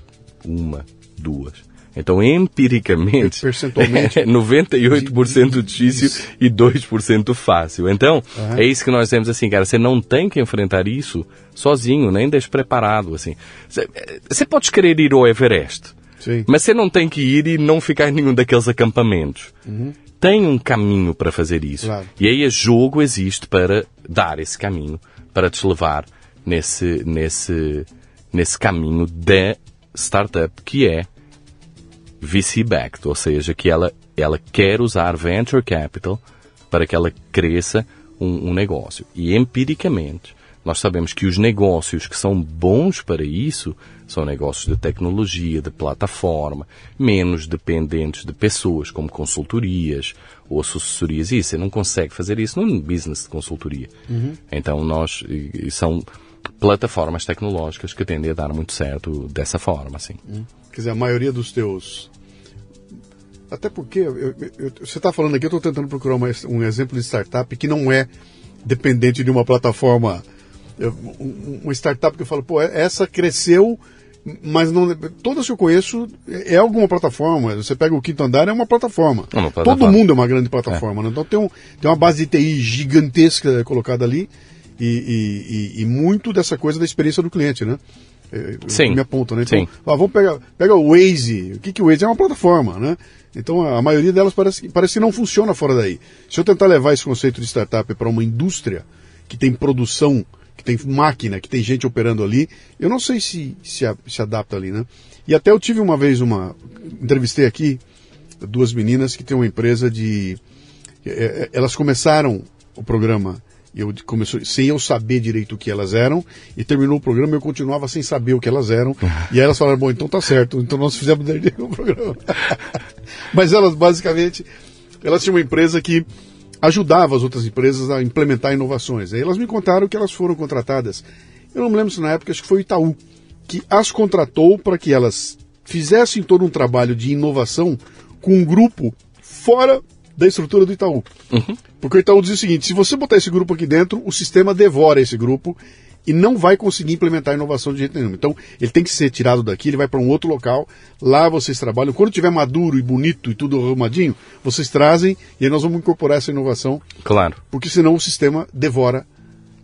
S2: uma, duas. Então, empiricamente,
S1: Percentualmente.
S2: é 98% difícil e 2% fácil. Então, é isso que nós temos assim, cara. Você não tem que enfrentar isso sozinho, nem despreparado, assim. Você- Você pode querer ir ao Everest,
S1: Sim.
S2: mas você não tem que ir e não ficar em nenhum daqueles acampamentos. Tem um caminho para fazer isso.
S1: Claro.
S2: E aí o jogo existe para dar esse caminho, para te levar nesse, nesse, nesse caminho da startup que é VC-backed, ou seja, que ela, ela quer usar venture capital para que ela cresça um, um negócio. E empiricamente, nós sabemos que os negócios que são bons para isso são negócios de tecnologia, de plataforma, menos dependentes de pessoas, como consultorias ou assessorias. Isso, você não consegue fazer isso num business de consultoria. Então, nós, e- e são plataformas tecnológicas que tendem a dar muito certo dessa forma, assim.
S1: Quer dizer, a maioria dos teus. Até porque, eu- eu- você está falando aqui, eu estou tentando procurar uma- um exemplo de startup que não é dependente de uma plataforma. eu- um- Uma startup que eu falo, pô, essa cresceu, mas não. Todas que eu conheço é alguma plataforma. Você pega o quinto andar, é uma plataforma.
S2: É uma plataforma.
S1: Todo mundo é uma grande plataforma. né? Então tem, um, tem uma base de TI gigantesca colocada ali e, e- e- e muito dessa coisa da experiência do cliente, né? É,
S2: Sim.
S1: Me aponta, né? Então,
S2: Sim.
S1: ah, vamos pegar, pega o Waze. O que, que o Waze é? É uma plataforma, né? Então a maioria delas parece, que- parece que não funciona fora daí. Se eu tentar levar esse conceito de startup para uma indústria que tem produção que tem máquina, que tem gente operando ali, eu não sei se se, se adapta ali, né? E até eu tive uma vez uma. Entrevistei aqui duas meninas que têm uma empresa de. É, elas começaram o programa eu começou sem eu saber direito o que elas eram e terminou o programa e eu continuava sem saber o que elas eram e aí elas falaram bom então tá certo então nós fizemos o programa mas elas basicamente elas tinham uma empresa que ajudava as outras empresas a implementar inovações aí elas me contaram que elas foram contratadas eu não me lembro se na época acho que foi o Itaú que as contratou para que elas fizessem todo um trabalho de inovação com um grupo fora da estrutura do Itaú. Uhum. Porque o Itaú diz o seguinte: se você botar esse grupo aqui dentro, o sistema devora esse grupo e não vai conseguir implementar inovação de jeito nenhum. Então, ele tem que ser tirado daqui, ele vai para um outro local, lá vocês trabalham. Quando tiver maduro e bonito e tudo arrumadinho, vocês trazem e aí nós vamos incorporar essa inovação.
S2: Claro.
S1: Porque senão o sistema devora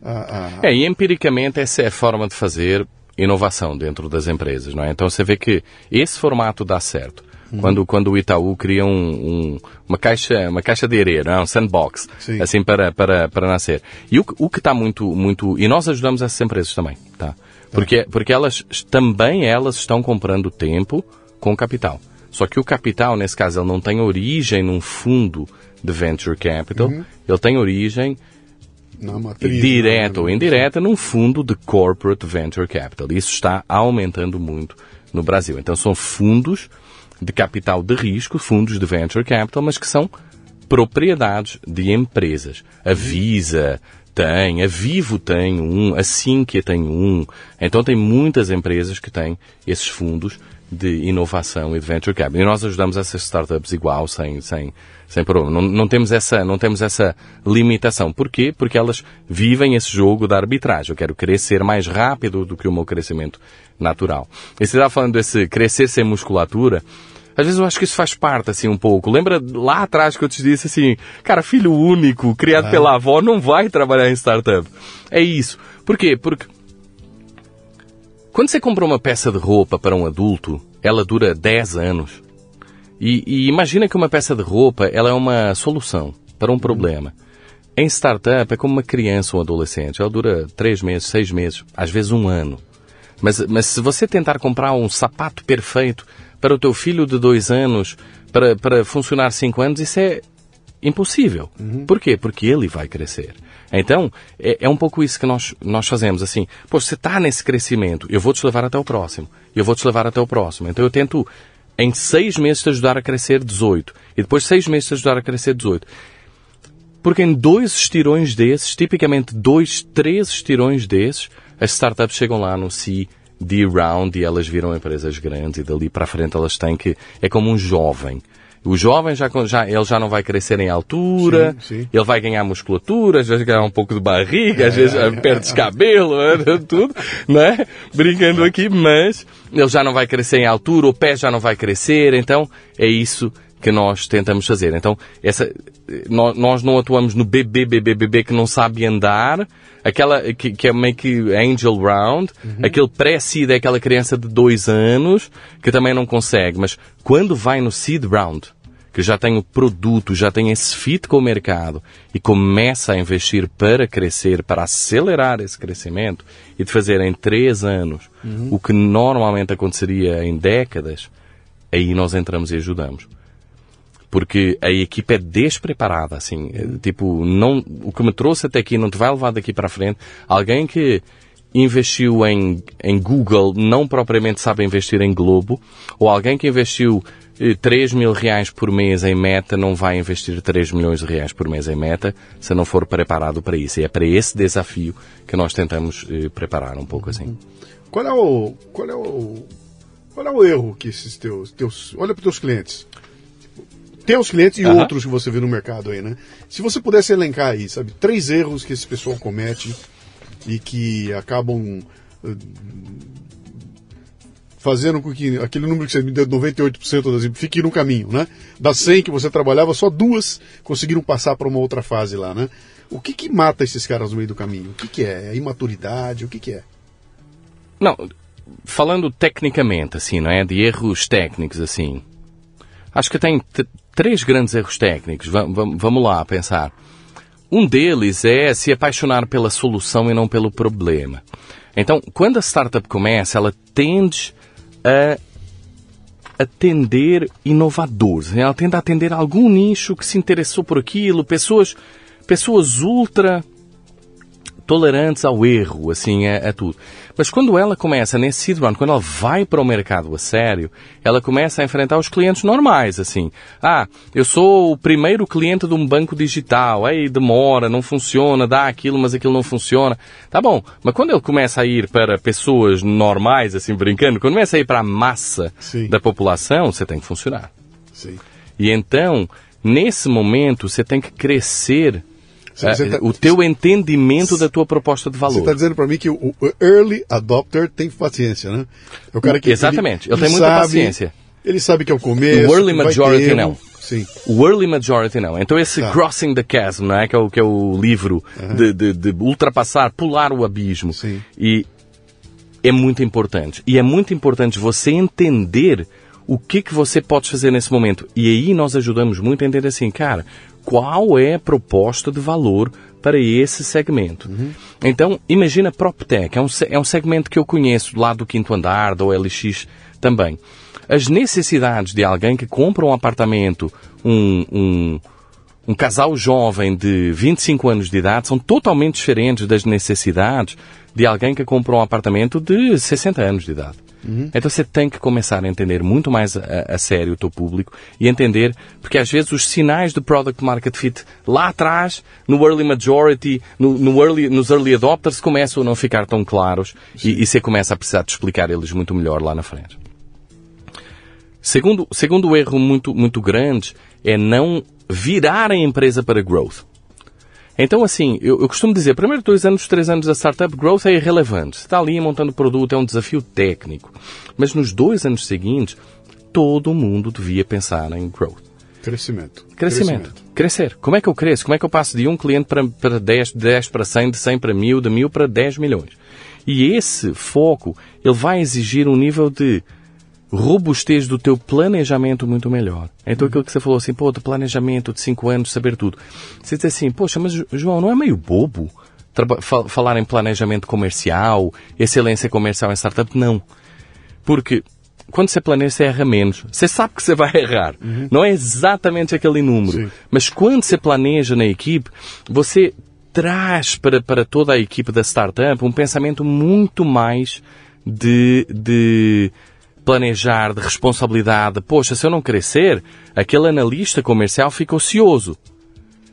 S1: a.
S2: a... É, e empiricamente essa é a forma de fazer inovação dentro das empresas, não é? Então você vê que esse formato dá certo. Uhum. Quando, quando o Itaú cria um, um, uma, caixa, uma caixa de areia, não é? um sandbox, Sim. assim para, para, para nascer. E o, o que está muito, muito. E nós ajudamos essas empresas também, tá? Porque, porque elas também elas estão comprando tempo com capital. Só que o capital, nesse caso, ele não tem origem num fundo de venture capital, uhum. ele tem origem matriz, direta ou indireta num fundo de corporate venture capital. Isso está aumentando muito no Brasil. Então são fundos de capital de risco, fundos de venture capital, mas que são propriedades de empresas. A Visa tem, a Vivo tem um, a Sinqia tem um. Então tem muitas empresas que têm esses fundos de inovação e de venture capital. E nós ajudamos essas startups igual, sem, sem, sem problema. Não, não, temos essa, não temos essa limitação. Porquê? Porque elas vivem esse jogo da arbitragem. Eu quero crescer mais rápido do que o meu crescimento natural. E você estava falando desse crescer sem musculatura. Às vezes eu acho que isso faz parte, assim, um pouco. Lembra lá atrás que eu te disse assim, cara, filho único, criado é. pela avó, não vai trabalhar em startup. É isso. Por quê? Porque quando você compra uma peça de roupa para um adulto, ela dura 10 anos. E, e, imagina que uma peça de roupa, ela é uma solução para um problema. Em startup é como uma criança ou um adolescente. Ela dura 3 meses, 6 meses, às vezes um ano. Mas, mas se você tentar comprar um sapato perfeito para o teu filho de 2 anos, para, para funcionar 5 anos, isso é impossível. Uhum. Por quê? Porque ele vai crescer. Então, é, é, um pouco isso que nós, nós fazemos, assim, pô, você está nesse crescimento, eu vou te levar até o próximo, eu vou te levar até o próximo. Então eu tento, em seis meses, te ajudar a crescer 18, e depois seis meses te ajudar a crescer 18. Porque em dois estirões desses, tipicamente dois, três estirões desses, as startups chegam lá no C, D round e elas viram empresas grandes e dali para frente elas têm que, é como um jovem. O jovem já, já, ele já não vai crescer em altura, sim, sim. ele vai ganhar musculatura, às vezes ganhar um pouco de barriga, às vezes é. perde cabelo, tudo, né? Brincando aqui, mas ele já não vai crescer em altura, o pé já não vai crescer, então é isso que nós tentamos fazer. Então, essa, nós não atuamos no bebê, bebê, bebê que não sabe andar, aquela que, que é meio que angel round, uhum. aquele pré-seed é aquela criança de dois anos que também não consegue, mas quando vai no seed round, que já tem o produto, já tem esse fit com o mercado e começa a investir para crescer, para acelerar esse crescimento e de fazer em três anos uhum. o que normalmente aconteceria em décadas, aí nós entramos e ajudamos porque a equipa é despreparada, assim, é, tipo, não, o que me trouxe até aqui não te vai levar daqui para frente. Alguém que investiu em, em Google não propriamente sabe investir em Globo, ou alguém que investiu 3 eh, mil reais por mês em meta não vai investir 3 milhões de reais por mês em meta se não for preparado para isso. E é para esse desafio que nós tentamos eh, preparar um pouco assim.
S1: Qual é o, qual é o, qual é o erro que esses teus, teus olha para os teus clientes, teus clientes e uhum. outros que você vê no mercado aí, né? Se você pudesse elencar aí, sabe, três erros que esse pessoal comete e que acabam uh, fazendo com que aquele número que você me deu, 98% das fique no caminho, né? Das 100 que você trabalhava, só duas conseguiram passar para uma outra fase lá, né? O que que mata esses caras no meio do caminho? O que que é? É imaturidade? O que que é?
S2: Não, falando tecnicamente, assim, não é? De erros técnicos, assim. Acho que tem três grandes erros técnicos. vamos lá pensar. um deles é se apaixonar pela solução e não pelo problema. Então, quando a startup começa, ela tende a atender inovadores. Ela tende a atender algum nicho que se interessou por aquilo, pessoas, pessoas ultra tolerantes ao erro, assim, a, a, tudo. Mas quando ela começa nesse seed round, quando ela vai para o mercado a sério, ela começa a enfrentar os clientes normais, assim. Ah, eu sou o primeiro cliente de um banco digital, aí demora, não funciona, dá aquilo, mas aquilo não funciona. Tá bom, mas quando ele começa a ir para pessoas normais, assim, brincando, quando começa a ir para a massa Sim. da população, você tem que funcionar. Sim. E então, nesse momento, você tem que crescer tá, o teu entendimento da tua proposta de valor. Você
S1: está dizendo para mim que o, early adopter tem paciência, né?
S2: É o cara que Exatamente, ele, ele tem muita sabe, paciência.
S1: Ele sabe que é o começo.
S2: O early majority não. Sim. O early majority não. Então esse tá. Crossing the Chasm, não é? Que é o, que é o livro uhum. de, de, de, ultrapassar, pular o abismo. Sim. E é muito importante. E é muito importante você entender o que, que você pode fazer nesse momento. E aí nós ajudamos muito a entender assim, cara, qual é a proposta de valor para esse segmento. Uhum. Então, imagina PropTech, é um, é um segmento que eu conheço lá do quinto andar, da OLX também. As necessidades de alguém que compra um apartamento, um, um, um casal jovem de 25 anos de idade, são totalmente diferentes das necessidades de alguém que compra um apartamento de 60 anos de idade. Uhum. Então você tem que começar a entender muito mais a, a, sério o teu público e entender, porque às vezes os sinais do product market fit lá atrás, no early majority, no, no early, nos early adopters, começam a não ficar tão claros e, e você começa a precisar de explicar eles muito melhor lá na frente. Segundo, segundo erro muito, muito grande é não virar a empresa para growth. Então, assim, eu, eu costumo dizer, primeiro dois anos, três anos da startup growth é irrelevante. Está ali montando produto, é um desafio técnico. Mas nos dois anos seguintes, todo mundo devia pensar em growth.
S1: Crescimento.
S2: Crescimento. Crescer. Como é que eu cresço? Como é que eu passo de um cliente para, para 10, 10 para 100, de 100 para 1000, de 1000 para 10 milhões? E esse foco, ele vai exigir um nível de robustez do teu planejamento muito melhor. Então aquilo que você falou assim, pô, do planejamento de 5 anos, saber tudo. Você diz assim, poxa, mas João, não é meio bobo falar em planejamento comercial, excelência comercial em startup? Não. Porque quando você planeja, você erra menos. Você sabe que você vai errar. Uhum. Não é exatamente aquele número. Sim. Mas quando você planeja na equipe, você traz para, para toda a equipe da startup um pensamento muito mais de, de planejar, de responsabilidade. Poxa, se eu não crescer, aquele analista comercial fica ocioso.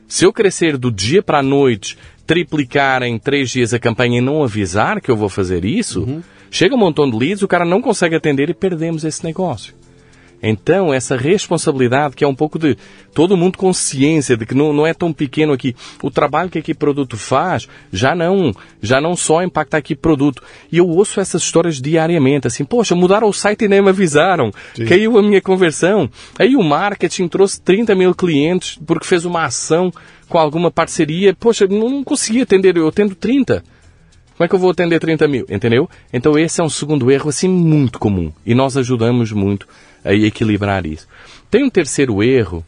S2: Se eu crescer do dia para a noite, triplicar em três dias a campanha e não avisar que eu vou fazer isso, uhum. chega um montão de leads, o cara não consegue atender e perdemos esse negócio. Então, essa responsabilidade que é um pouco de todo mundo consciência de que não, não é tão pequeno aqui. O trabalho que aqui produto faz já não, já não só impacta aqui produto. E eu ouço essas histórias diariamente, assim, poxa, mudaram o site e nem me avisaram. Sim. Caiu a minha conversão. Aí o marketing trouxe 30 mil clientes porque fez uma ação com alguma parceria. Poxa, não, não consegui atender, eu atendo 30. Como é que eu vou atender 30 mil? Entendeu? Então esse é um segundo erro, assim, muito comum. E nós ajudamos muito a equilibrar isso. Tem um terceiro erro,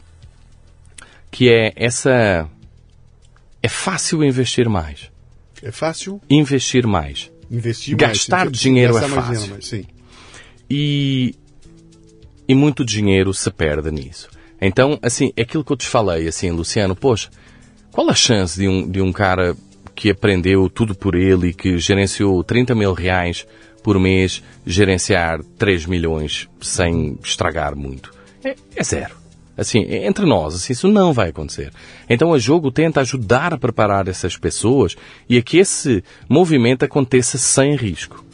S2: que é essa... É fácil investir mais.
S1: É fácil?
S2: Investir mais.
S1: Investir
S2: Gastar
S1: mais.
S2: dinheiro é fácil. Dinheiro, sim. E, e muito dinheiro se perde nisso. Então, assim, é aquilo que eu te falei, assim, Luciano, poxa, qual a chance de um, de um cara que aprendeu tudo por ele e que gerenciou 30 mil reais por mês gerenciar 3 milhões sem estragar muito? É, é zero. Assim, entre nós, assim, isso não vai acontecer. Então a jogo tenta ajudar a preparar essas pessoas e a que esse movimento aconteça sem risco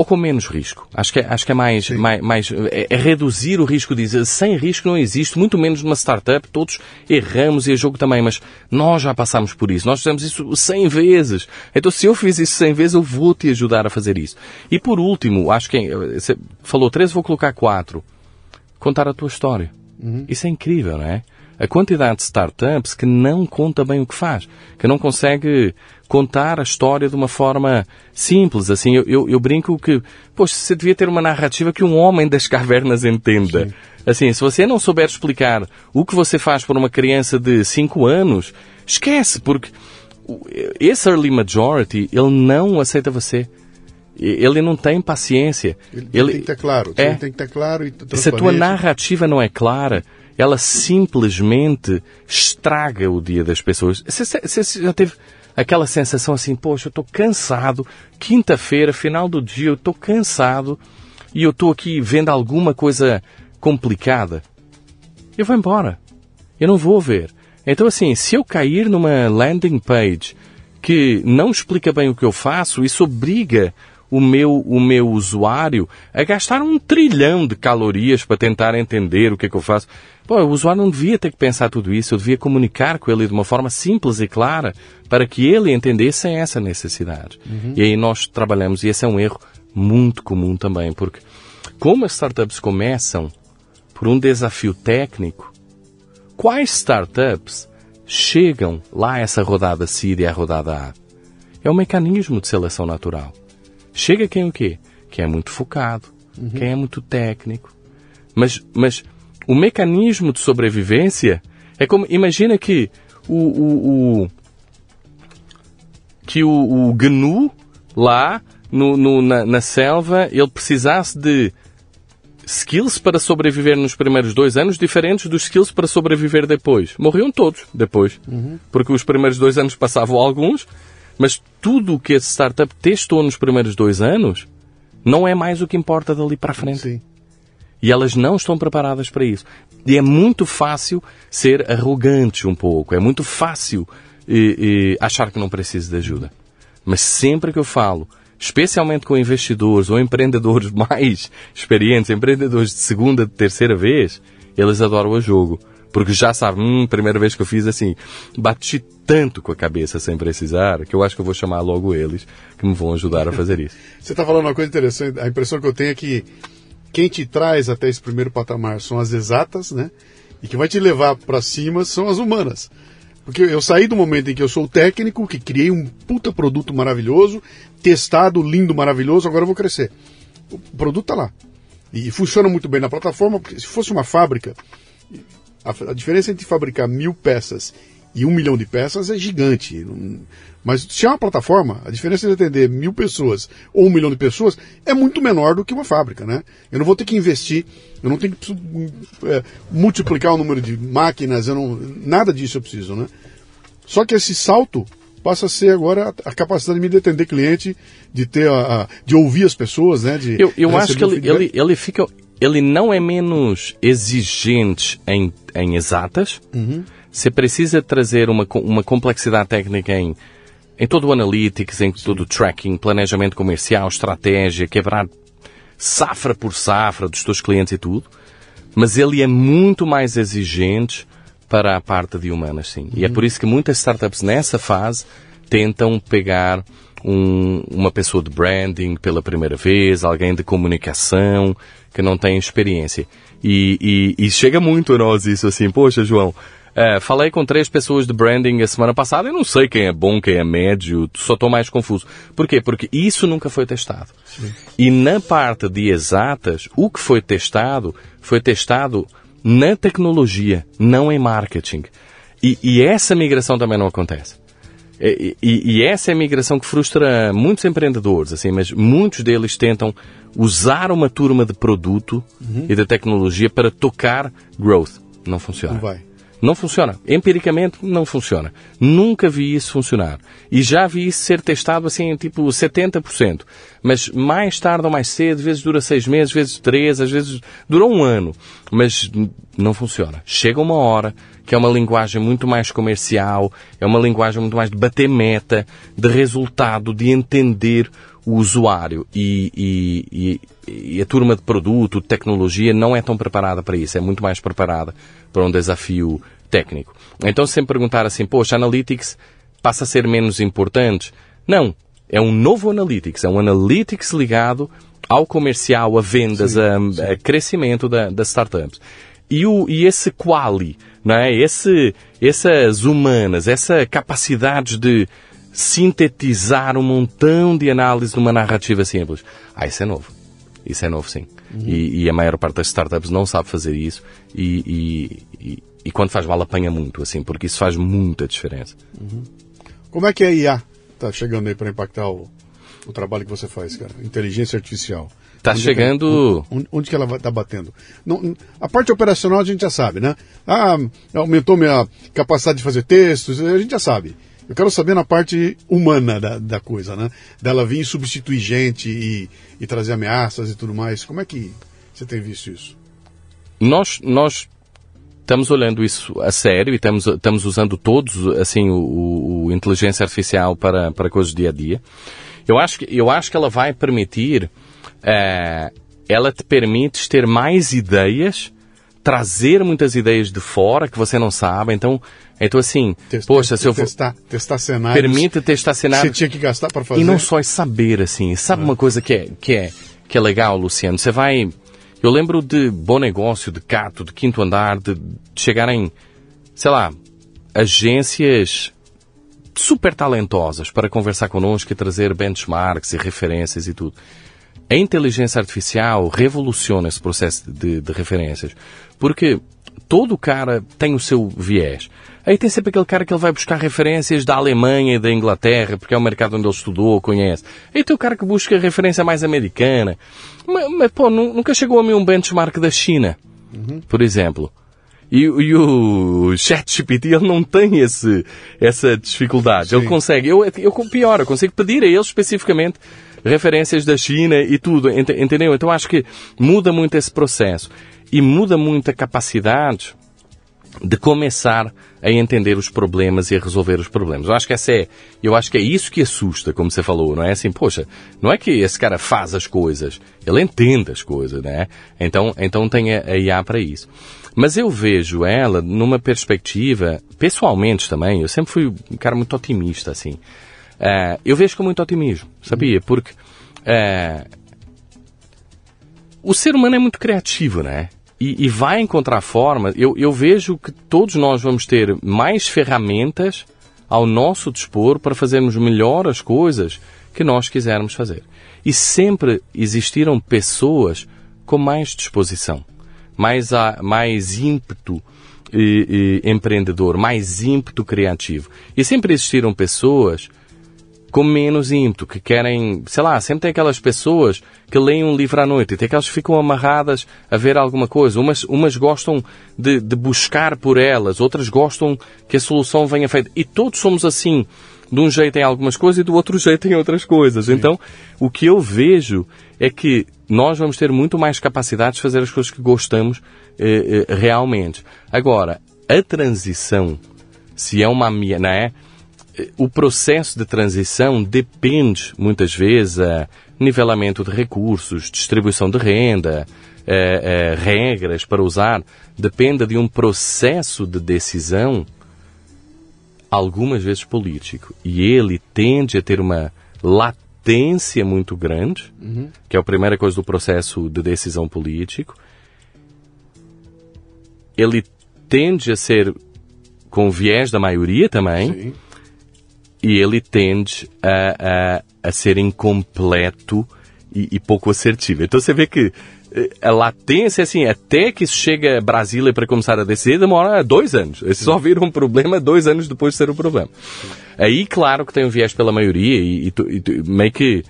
S2: ou com menos risco. Acho que é, acho que é mais, mais, mais é, é, reduzir o risco de dizer sem risco não existe, muito menos numa startup, todos erramos e a jogo também, mas nós já passamos por isso, nós fizemos isso 100 vezes. Então se eu fiz isso 100 vezes, eu vou te ajudar a fazer isso. E por último, acho que você falou três, vou colocar quatro. Contar a tua história. Uhum. Isso é incrível, não é? a quantidade de startups que não conta bem o que faz, que não consegue contar a história de uma forma simples. Assim, eu, eu, eu brinco que, poxa, você devia ter uma narrativa que um homem das cavernas entenda. Sim. Assim, se você não souber explicar o que você faz para uma criança de 5 anos, esquece, porque esse early majority, ele não aceita você. Ele não tem paciência.
S1: Ele, ele tem que estar claro.
S2: É,
S1: tem que estar claro e
S2: Se a tua narrativa não é clara, ela simplesmente estraga o dia das pessoas. Você, você já teve aquela sensação assim, poxa, eu estou cansado, quinta-feira, final do dia, eu estou cansado e eu estou aqui vendo alguma coisa complicada. Eu vou embora. Eu não vou ver. Então, assim, se eu cair numa landing page que não explica bem o que eu faço, isso obriga o meu, o meu usuário a gastar um trilhão de calorias para tentar entender o que é que eu faço. O usuário não devia ter que pensar tudo isso, eu devia comunicar com ele de uma forma simples e clara para que ele entendesse essa necessidade. Uhum. E aí nós trabalhamos, e esse é um erro muito comum também, porque como as startups começam por um desafio técnico, quais startups chegam lá a essa rodada C e a rodada A? É um mecanismo de seleção natural. Chega quem o quê? Quem é muito focado, uhum. quem é muito técnico. Mas, mas o mecanismo de sobrevivência é como. Imagina que o. o, o que o, o GNU lá no, no, na, na selva ele precisasse de skills para sobreviver nos primeiros dois anos diferentes dos skills para sobreviver depois. Morriam todos depois. Uhum. Porque os primeiros dois anos passavam alguns mas tudo o que esse startup testou nos primeiros dois anos não é mais o que importa dali para a frente. Sim. E elas não estão preparadas para isso. E é muito fácil ser arrogante um pouco. É muito fácil e, e achar que não precisa de ajuda. Mas sempre que eu falo, especialmente com investidores ou empreendedores mais experientes, empreendedores de segunda, de terceira vez, eles adoram o jogo. Porque já sabem, hum, primeira vez que eu fiz assim, bati tanto com a cabeça sem precisar, que eu acho que eu vou chamar logo eles, que me vão ajudar a fazer isso.
S1: Você está falando uma coisa interessante, a impressão que eu tenho é que quem te traz até esse primeiro patamar são as exatas, né? E que vai te levar para cima são as humanas. Porque eu saí do momento em que eu sou técnico, que criei um puta produto maravilhoso, testado, lindo, maravilhoso, agora eu vou crescer. O produto está lá. E funciona muito bem na plataforma, porque se fosse uma fábrica, a diferença entre fabricar mil peças e um milhão de peças é gigante. Mas se é uma plataforma, a diferença de atender mil pessoas ou um milhão de pessoas é muito menor do que uma fábrica, né? Eu não vou ter que investir, eu não tenho que é, multiplicar o número de máquinas, eu não, nada disso eu preciso, né? Só que esse salto passa a ser agora a, capacidade de me atender cliente, de ter a, a, de ouvir as pessoas, né? De
S2: eu eu acho que ele, ele, ele fica ele não é menos exigente em, em exatas. Uhum. Você precisa trazer uma, uma complexidade técnica em, em todo o analytics, em todo o tracking, planejamento comercial, estratégia, quebrar safra por safra dos teus clientes e tudo. Mas ele é muito mais exigente para a parte de humanas, sim. Uhum. E é uhum. por isso que muitas startups nessa fase tentam pegar um, uma pessoa de branding pela primeira vez, alguém de comunicação que não tem experiência. E, e, e chega muito a nós isso assim, poxa João, é, falei com três pessoas de branding a semana passada e não sei quem é bom, quem é médio, só estou mais confuso. Por quê? Porque isso nunca foi testado. Sim. E na parte de exatas, o que foi testado, foi testado na tecnologia, não em marketing. E, e essa migração também não acontece. E, e, e, essa é a migração que frustra muitos empreendedores, assim, mas muitos deles tentam usar uma turma de produto uhum. e de tecnologia para tocar growth. Não funciona.
S1: Não vai.
S2: Não funciona. Empiricamente, não funciona. Nunca vi isso funcionar. E já vi isso ser testado assim, tipo 70%. Mas mais tarde ou mais cedo, às vezes dura seis meses, às vezes três, às vezes dura um ano. Mas não funciona. Chega uma hora que é uma linguagem muito mais comercial, é uma linguagem muito mais de bater meta, de resultado, de entender o usuário e, e, e, a turma de produto, de tecnologia, não é tão preparada para isso, é muito mais preparada para um desafio técnico. Então, se sempre perguntar assim, poxa, Analytics passa a ser menos importante? Não. É um novo Analytics. É um Analytics ligado ao comercial, a vendas, sim, a, sim. a, crescimento da, das startups. e, o, e esse quali, não é? Esse, essas humanas, essa capacidade de sintetizar um montão de análise numa narrativa simples. Ah, isso é novo. Isso é novo, sim. Uhum. E, e, a maior parte das startups não sabe fazer isso e, e, e, quando faz mal apanha muito, assim, porque isso faz muita diferença.
S1: Uhum. Como é que a IA está chegando aí para impactar o, o trabalho que você faz, cara? Inteligência artificial.
S2: Está chegando.
S1: É, onde, onde, que ela está batendo? Não, a parte operacional a gente já sabe, né? Ah, aumentou minha capacidade de fazer textos, a gente já sabe. Eu quero saber na parte humana da, da coisa, né? Dela vir substituir gente e, e trazer ameaças e tudo mais. Como é que você tem visto isso?
S2: Nós, nós estamos olhando isso a sério e estamos, estamos usando todos, assim, o, o, inteligência artificial para, para coisas do dia a dia. Eu acho que, eu acho que ela vai permitir é, ela te permite ter mais ideias, trazer muitas ideias de fora que você não sabe. Então, então assim, testar, poxa, se eu
S1: for... Testar, testar cenários.
S2: Permite testar cenários.
S1: Você tinha que gastar para fazer.
S2: E não só é saber, assim. Sabe é. uma coisa que é, que, é, que é legal, Luciano? Você vai... Eu lembro de bom negócio, de Cato, de Quinto Andar, de, de chegarem, sei lá, agências super talentosas para conversar connosco e trazer benchmarks e referências e tudo. A inteligência artificial revoluciona esse processo de, de referências, porque todo cara tem o seu viés. Aí tem sempre aquele cara que ele vai buscar referências da Alemanha e da Inglaterra, porque é o mercado onde ele estudou, conhece. Aí tem o cara que busca referência mais americana. Mas, mas pô, nunca chegou a mim um benchmark da China, uhum. por exemplo. E, e o ChatGPT, ele não tem esse, essa dificuldade. Sim. Ele consegue, eu, eu, pior, eu consigo pedir a ele especificamente referências da China e tudo, entendeu? Então acho que muda muito esse processo e muda muito a capacidade de começar a entender os problemas e a resolver os problemas. Eu acho que essa é, eu acho que é isso que assusta, como você falou, não é assim, poxa, não é que esse cara faz as coisas, ele entende as coisas, né? Então, então tem a, a IA para isso. Mas eu vejo ela numa perspectiva, pessoalmente também, eu sempre fui um cara muito otimista, assim. Uh, eu vejo com muito otimismo, sabia? Porque uh, o ser humano é muito criativo, né? E, e vai encontrar forma. Eu, eu vejo que todos nós vamos ter mais ferramentas ao nosso dispor para fazermos melhor as coisas que nós quisermos fazer. E sempre existiram pessoas com mais disposição, mais, a, mais ímpeto e, e, empreendedor, mais ímpeto criativo. E sempre existiram pessoas com menos ímpeto, que querem, sei lá, sempre tem aquelas pessoas que leem um livro à noite e tem aquelas que ficam amarradas a ver alguma coisa. Umas, umas gostam de, de buscar por elas, outras gostam que a solução venha feita. E todos somos assim. De um jeito em algumas coisas e do outro jeito em outras coisas. Sim. Então, o que eu vejo é que nós vamos ter muito mais capacidade de fazer as coisas que gostamos eh, eh, realmente. Agora, a transição, se é uma, não é? O processo de transição depende, muitas vezes, a nivelamento de recursos, distribuição de renda, a, a regras para usar, depende de um processo de decisão, algumas vezes político. E ele tende a ter uma latência muito grande, uhum. que é a primeira coisa do processo de decisão político. Ele tende a ser com viés da maioria também. Sim e ele tende a, a, a ser incompleto e, e, pouco assertivo. Então você vê que eh, a latência, assim, até que isso chega a Brasília para começar a decidir, demora dois anos. Eles só viram um problema dois anos depois de ser um problema. Aí, claro que tem um viés pela maioria e, e, e meio que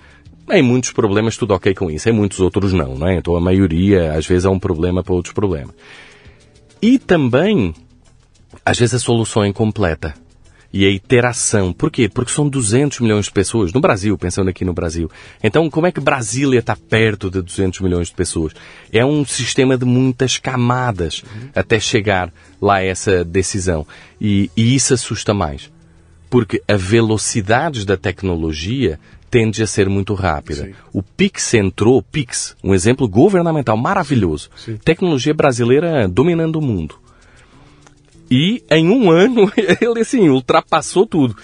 S2: em muitos problemas tudo ok com isso, em muitos outros não, não é? Então a maioria às vezes é um problema para outros problemas. E também, às vezes a solução é incompleta e a iteração. Por quê? Porque são 200 milhões de pessoas no Brasil, pensando aqui no Brasil. Então, como é que Brasília está perto de 200 milhões de pessoas? É um sistema de muitas camadas uhum. até chegar lá a essa decisão. E, e isso assusta mais. Porque a velocidade da tecnologia tende a ser muito rápida. Sim. O Pix entrou, Pix, um exemplo governamental maravilhoso. Sim. Tecnologia brasileira dominando o mundo. E em um ano ele assim ultrapassou tudo.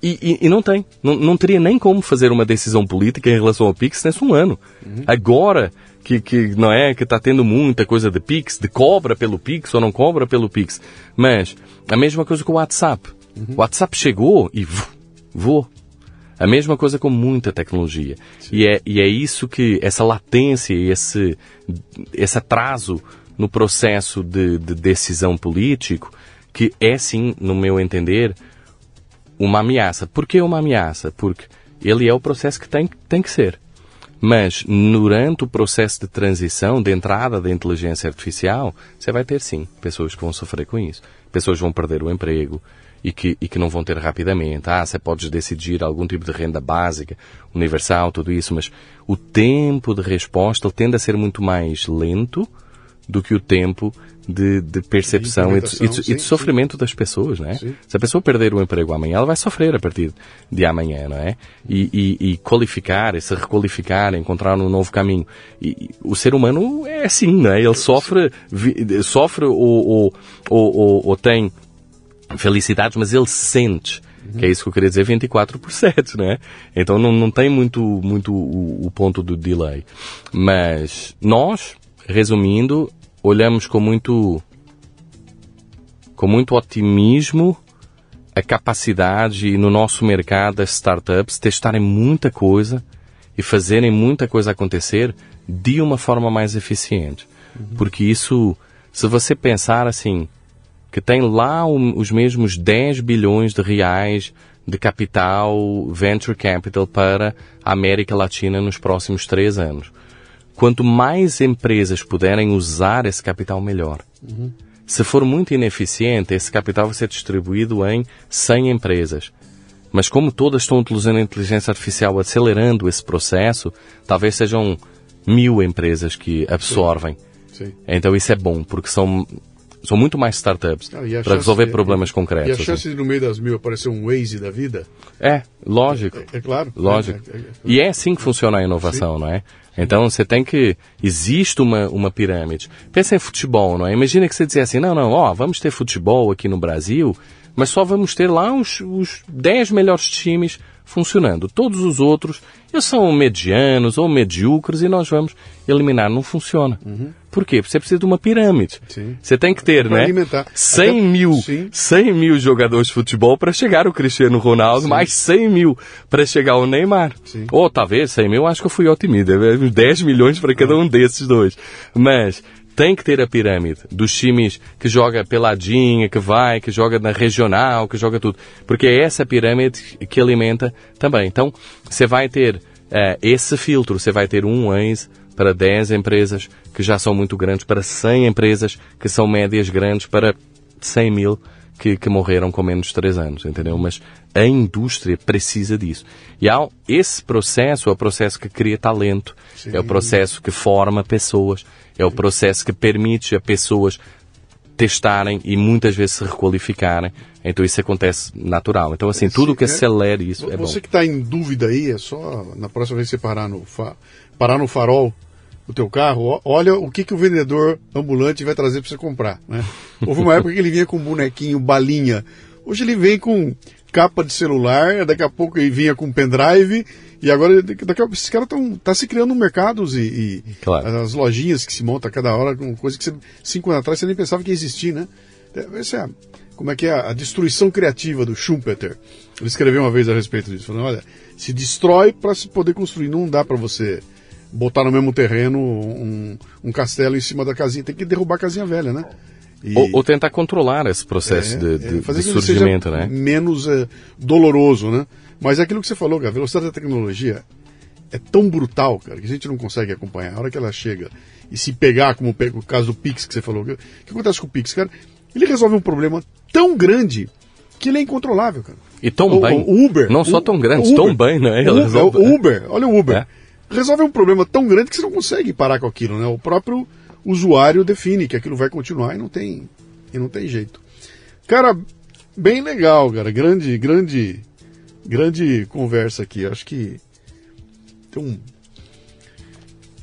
S2: E, e, e, não tem. Não, não teria nem como fazer uma decisão política em relação ao Pix nesse um ano. Uhum. Agora que, que não é que está tendo muita coisa de Pix, de cobra pelo Pix ou não cobra pelo Pix. Mas a mesma coisa com o WhatsApp. Uhum. O WhatsApp chegou e voou. A mesma coisa com muita tecnologia. E é, e é isso que, essa latência, esse, esse atraso no processo de, de decisão político, que é sim, no meu entender, uma ameaça. Por que uma ameaça? Porque ele é o processo que tem, tem que ser. Mas durante o processo de transição, de entrada da inteligência artificial, você vai ter sim pessoas que vão sofrer com isso. Pessoas vão perder o emprego e que, e que não vão ter rapidamente. Ah, você pode decidir algum tipo de renda básica, universal, tudo isso, mas o tempo de resposta tende a ser muito mais lento do que o tempo de, de percepção e de, e, de, sim, e de, sofrimento sim. das pessoas, é? Sim. Se a pessoa perder o emprego amanhã, ela vai sofrer a partir de amanhã, não é? E, e, e qualificar, se requalificar, encontrar um novo caminho. E, o ser humano é assim, não é? Ele sofre, sofre ou, ou, ou, ou, tem felicidades, mas ele sente. Que é isso que eu queria dizer, 24 por 7, né? Então não, não tem muito, muito o, o ponto do delay. Mas nós, resumindo, olhamos com muito com muito otimismo a capacidade no nosso mercado as startups testarem muita coisa e fazerem muita coisa acontecer de uma forma mais eficiente. Uhum. Porque isso, se você pensar assim, que tem lá os mesmos 10 bilhões de reais de capital venture capital para a América Latina nos próximos três anos. Quanto mais empresas puderem usar esse capital, melhor. Uhum. Se for muito ineficiente, esse capital vai ser distribuído em 100 empresas. Mas como todas estão utilizando a inteligência artificial acelerando esse processo, talvez sejam mil empresas que absorvem. Sim. Sim. Então isso é bom, porque são, são muito mais startups ah, para resolver problemas concretos. E
S1: a chance assim. de no meio das mil aparecer um Waze da vida?
S2: É, lógico.
S1: É, é claro.
S2: Lógico. É, é, e é assim que funciona a inovação, Sim. não é? Então você tem que. Existe uma, uma pirâmide. Pensa em futebol, não é? Imagina que você dizia assim: não, não, ó, vamos ter futebol aqui no Brasil, mas só vamos ter lá os, os 10 melhores times funcionando. Todos os outros, eles são medianos ou medíocres e nós vamos eliminar. Não funciona. Uhum. Por quê? Porque você precisa de uma pirâmide. Sim. Você tem que ter, né? Alimentar. 100 Até... mil, 100 mil jogadores de futebol para chegar o Cristiano Ronaldo, Sim. mais 100 mil para chegar o Neymar. Sim. Ou talvez 100 mil, acho que eu fui otimista. 10 milhões para cada um desses dois. Mas tem que ter a pirâmide dos times que joga peladinha, que vai, que joga na regional, que joga tudo. Porque é essa pirâmide que alimenta também. Então, você vai ter uh, esse filtro, você vai ter um ANS para 10 empresas que já são muito grandes, para 100 empresas que são médias grandes, para 100 mil que, que morreram com menos de 3 anos, entendeu? Mas a indústria precisa disso. E há esse processo é o processo que cria talento, Sim. é o processo que forma pessoas, é o processo que permite a pessoas testarem e muitas vezes se requalificarem. Então isso acontece natural. Então assim, tudo que é, acelere isso é bom.
S1: Você que está em dúvida aí, é só na próxima vez você parar no, fa parar no farol do teu carro, olha o que, que o vendedor ambulante vai trazer para você comprar. Né? Houve uma época que ele vinha com bonequinho, balinha. Hoje ele vem com capa de celular, daqui a pouco ele vinha com pendrive, e agora daqui a pouco esses caras estão tá se criando mercados e, e claro. as lojinhas que se montam a cada hora, com coisa que você, cinco anos atrás você nem pensava que ia existir, né? Essa é a, como é que é a, a, destruição criativa do Schumpeter. Ele escreveu uma vez a respeito disso, falando, olha, se destrói para se poder construir, não dá para você botar no mesmo terreno um, um castelo em cima da casinha, tem que derrubar a casinha velha, né?
S2: E... Ou, ou, tentar controlar esse processo é, de, de, é, de surgimento, né?
S1: Menos é, doloroso, né? Mas é aquilo que você falou, cara, a velocidade da tecnologia é tão brutal, cara, que a gente não consegue acompanhar. A hora que ela chega e se pegar, como o caso do Pix que você falou, o que acontece com o Pix, cara? Ele resolve um problema tão grande que ele é incontrolável, cara.
S2: E tão o, bem.
S1: O Uber.
S2: Não só tão grande, tão bem, né?
S1: O, Uber, olha o Uber. Resolve um problema tão grande que você não consegue parar com aquilo, né? O próprio usuário define que aquilo vai continuar e não tem, e não tem jeito. Cara, bem legal, cara. Grande, grande, grande conversa aqui. Acho que tem um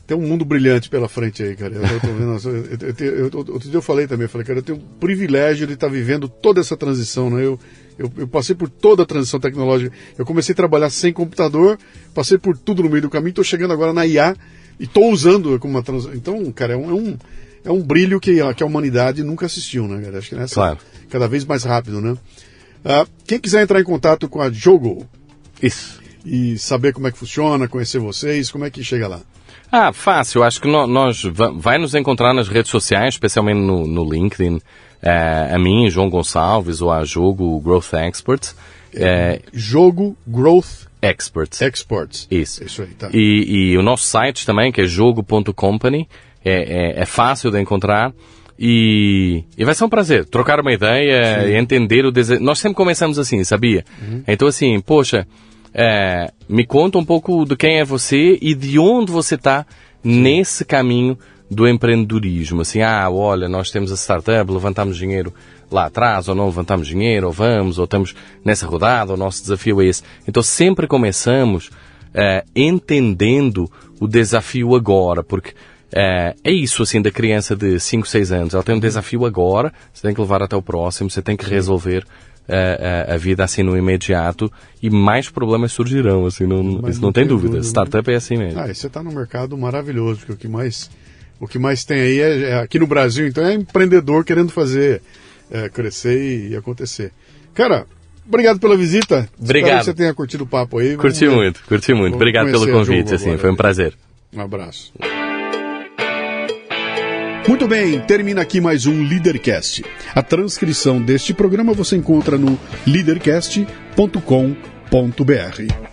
S1: tem um mundo brilhante pela frente aí, cara. Eu, tô vendo, eu, eu, outro dia eu falei também, eu falei, cara, eu tenho o privilégio de estar vivendo toda essa transição, né? Eu, eu, eu, passei por toda a transição tecnológica. Eu comecei a trabalhar sem computador, passei por tudo no meio do caminho, estou chegando agora na IA E tô usando como uma trans... Então, cara, é um, é um, é um brilho que, a- que a humanidade nunca assistiu, né, cara? Acho que nessa,
S2: Claro.
S1: cada vez mais rápido, né? Ah, quem quiser entrar em contato com a Jogo
S2: Isso.
S1: e saber como é que funciona, conhecer vocês, como é que chega lá?
S2: Ah, fácil. Acho que nós va- vai nos encontrar nas redes sociais, especialmente no, no LinkedIn, eh, a mim, João Gonçalves, ou a Jogo Growth Experts. eh,
S1: Jogo Growth
S2: experts.
S1: Exports.
S2: Isso.
S1: Isso aí, tá.
S2: E, e o nosso site também, que é jogo.company, é, é, é fácil de encontrar. E, e vai ser um prazer trocar uma ideia, e entender o desejo. Nós sempre começamos assim, sabia? Então, assim, poxa, é, me conta um pouco de quem é você e de onde você está nesse caminho do empreendedorismo. Assim, ah, olha, nós temos a startup, levantamos dinheiro lá atrás, ou não levantamos dinheiro, ou vamos, ou estamos nessa rodada, o nosso desafio é esse. Então, sempre começamos eh, entendendo o desafio agora, porque eh, é isso assim da criança de 5, 6 anos. Ela tem um desafio agora, você tem que levar até o próximo, você tem que resolver eh, a, a vida assim no imediato e mais problemas surgirão, assim, não,
S1: Mas
S2: isso não, tem dúvida.
S1: dúvida, né?
S2: Startup é assim mesmo.
S1: Ah, e você está num mercado maravilhoso, porque o que mais, o que mais tem aí é, é- aqui no Brasil, então é empreendedor querendo fazer é, crescer e, acontecer. Cara, obrigado pela visita. Espero
S2: Obrigado.
S1: que você tenha curtido o papo aí. Vamos
S2: Curti
S1: ver.
S2: muito, curti muito.
S1: Vamos
S2: Obrigado pelo convite, assim, foi um prazer.
S1: Um abraço. Muito bem, termina aqui mais um Leadercast. A transcrição deste programa você encontra no leadercast.com.br.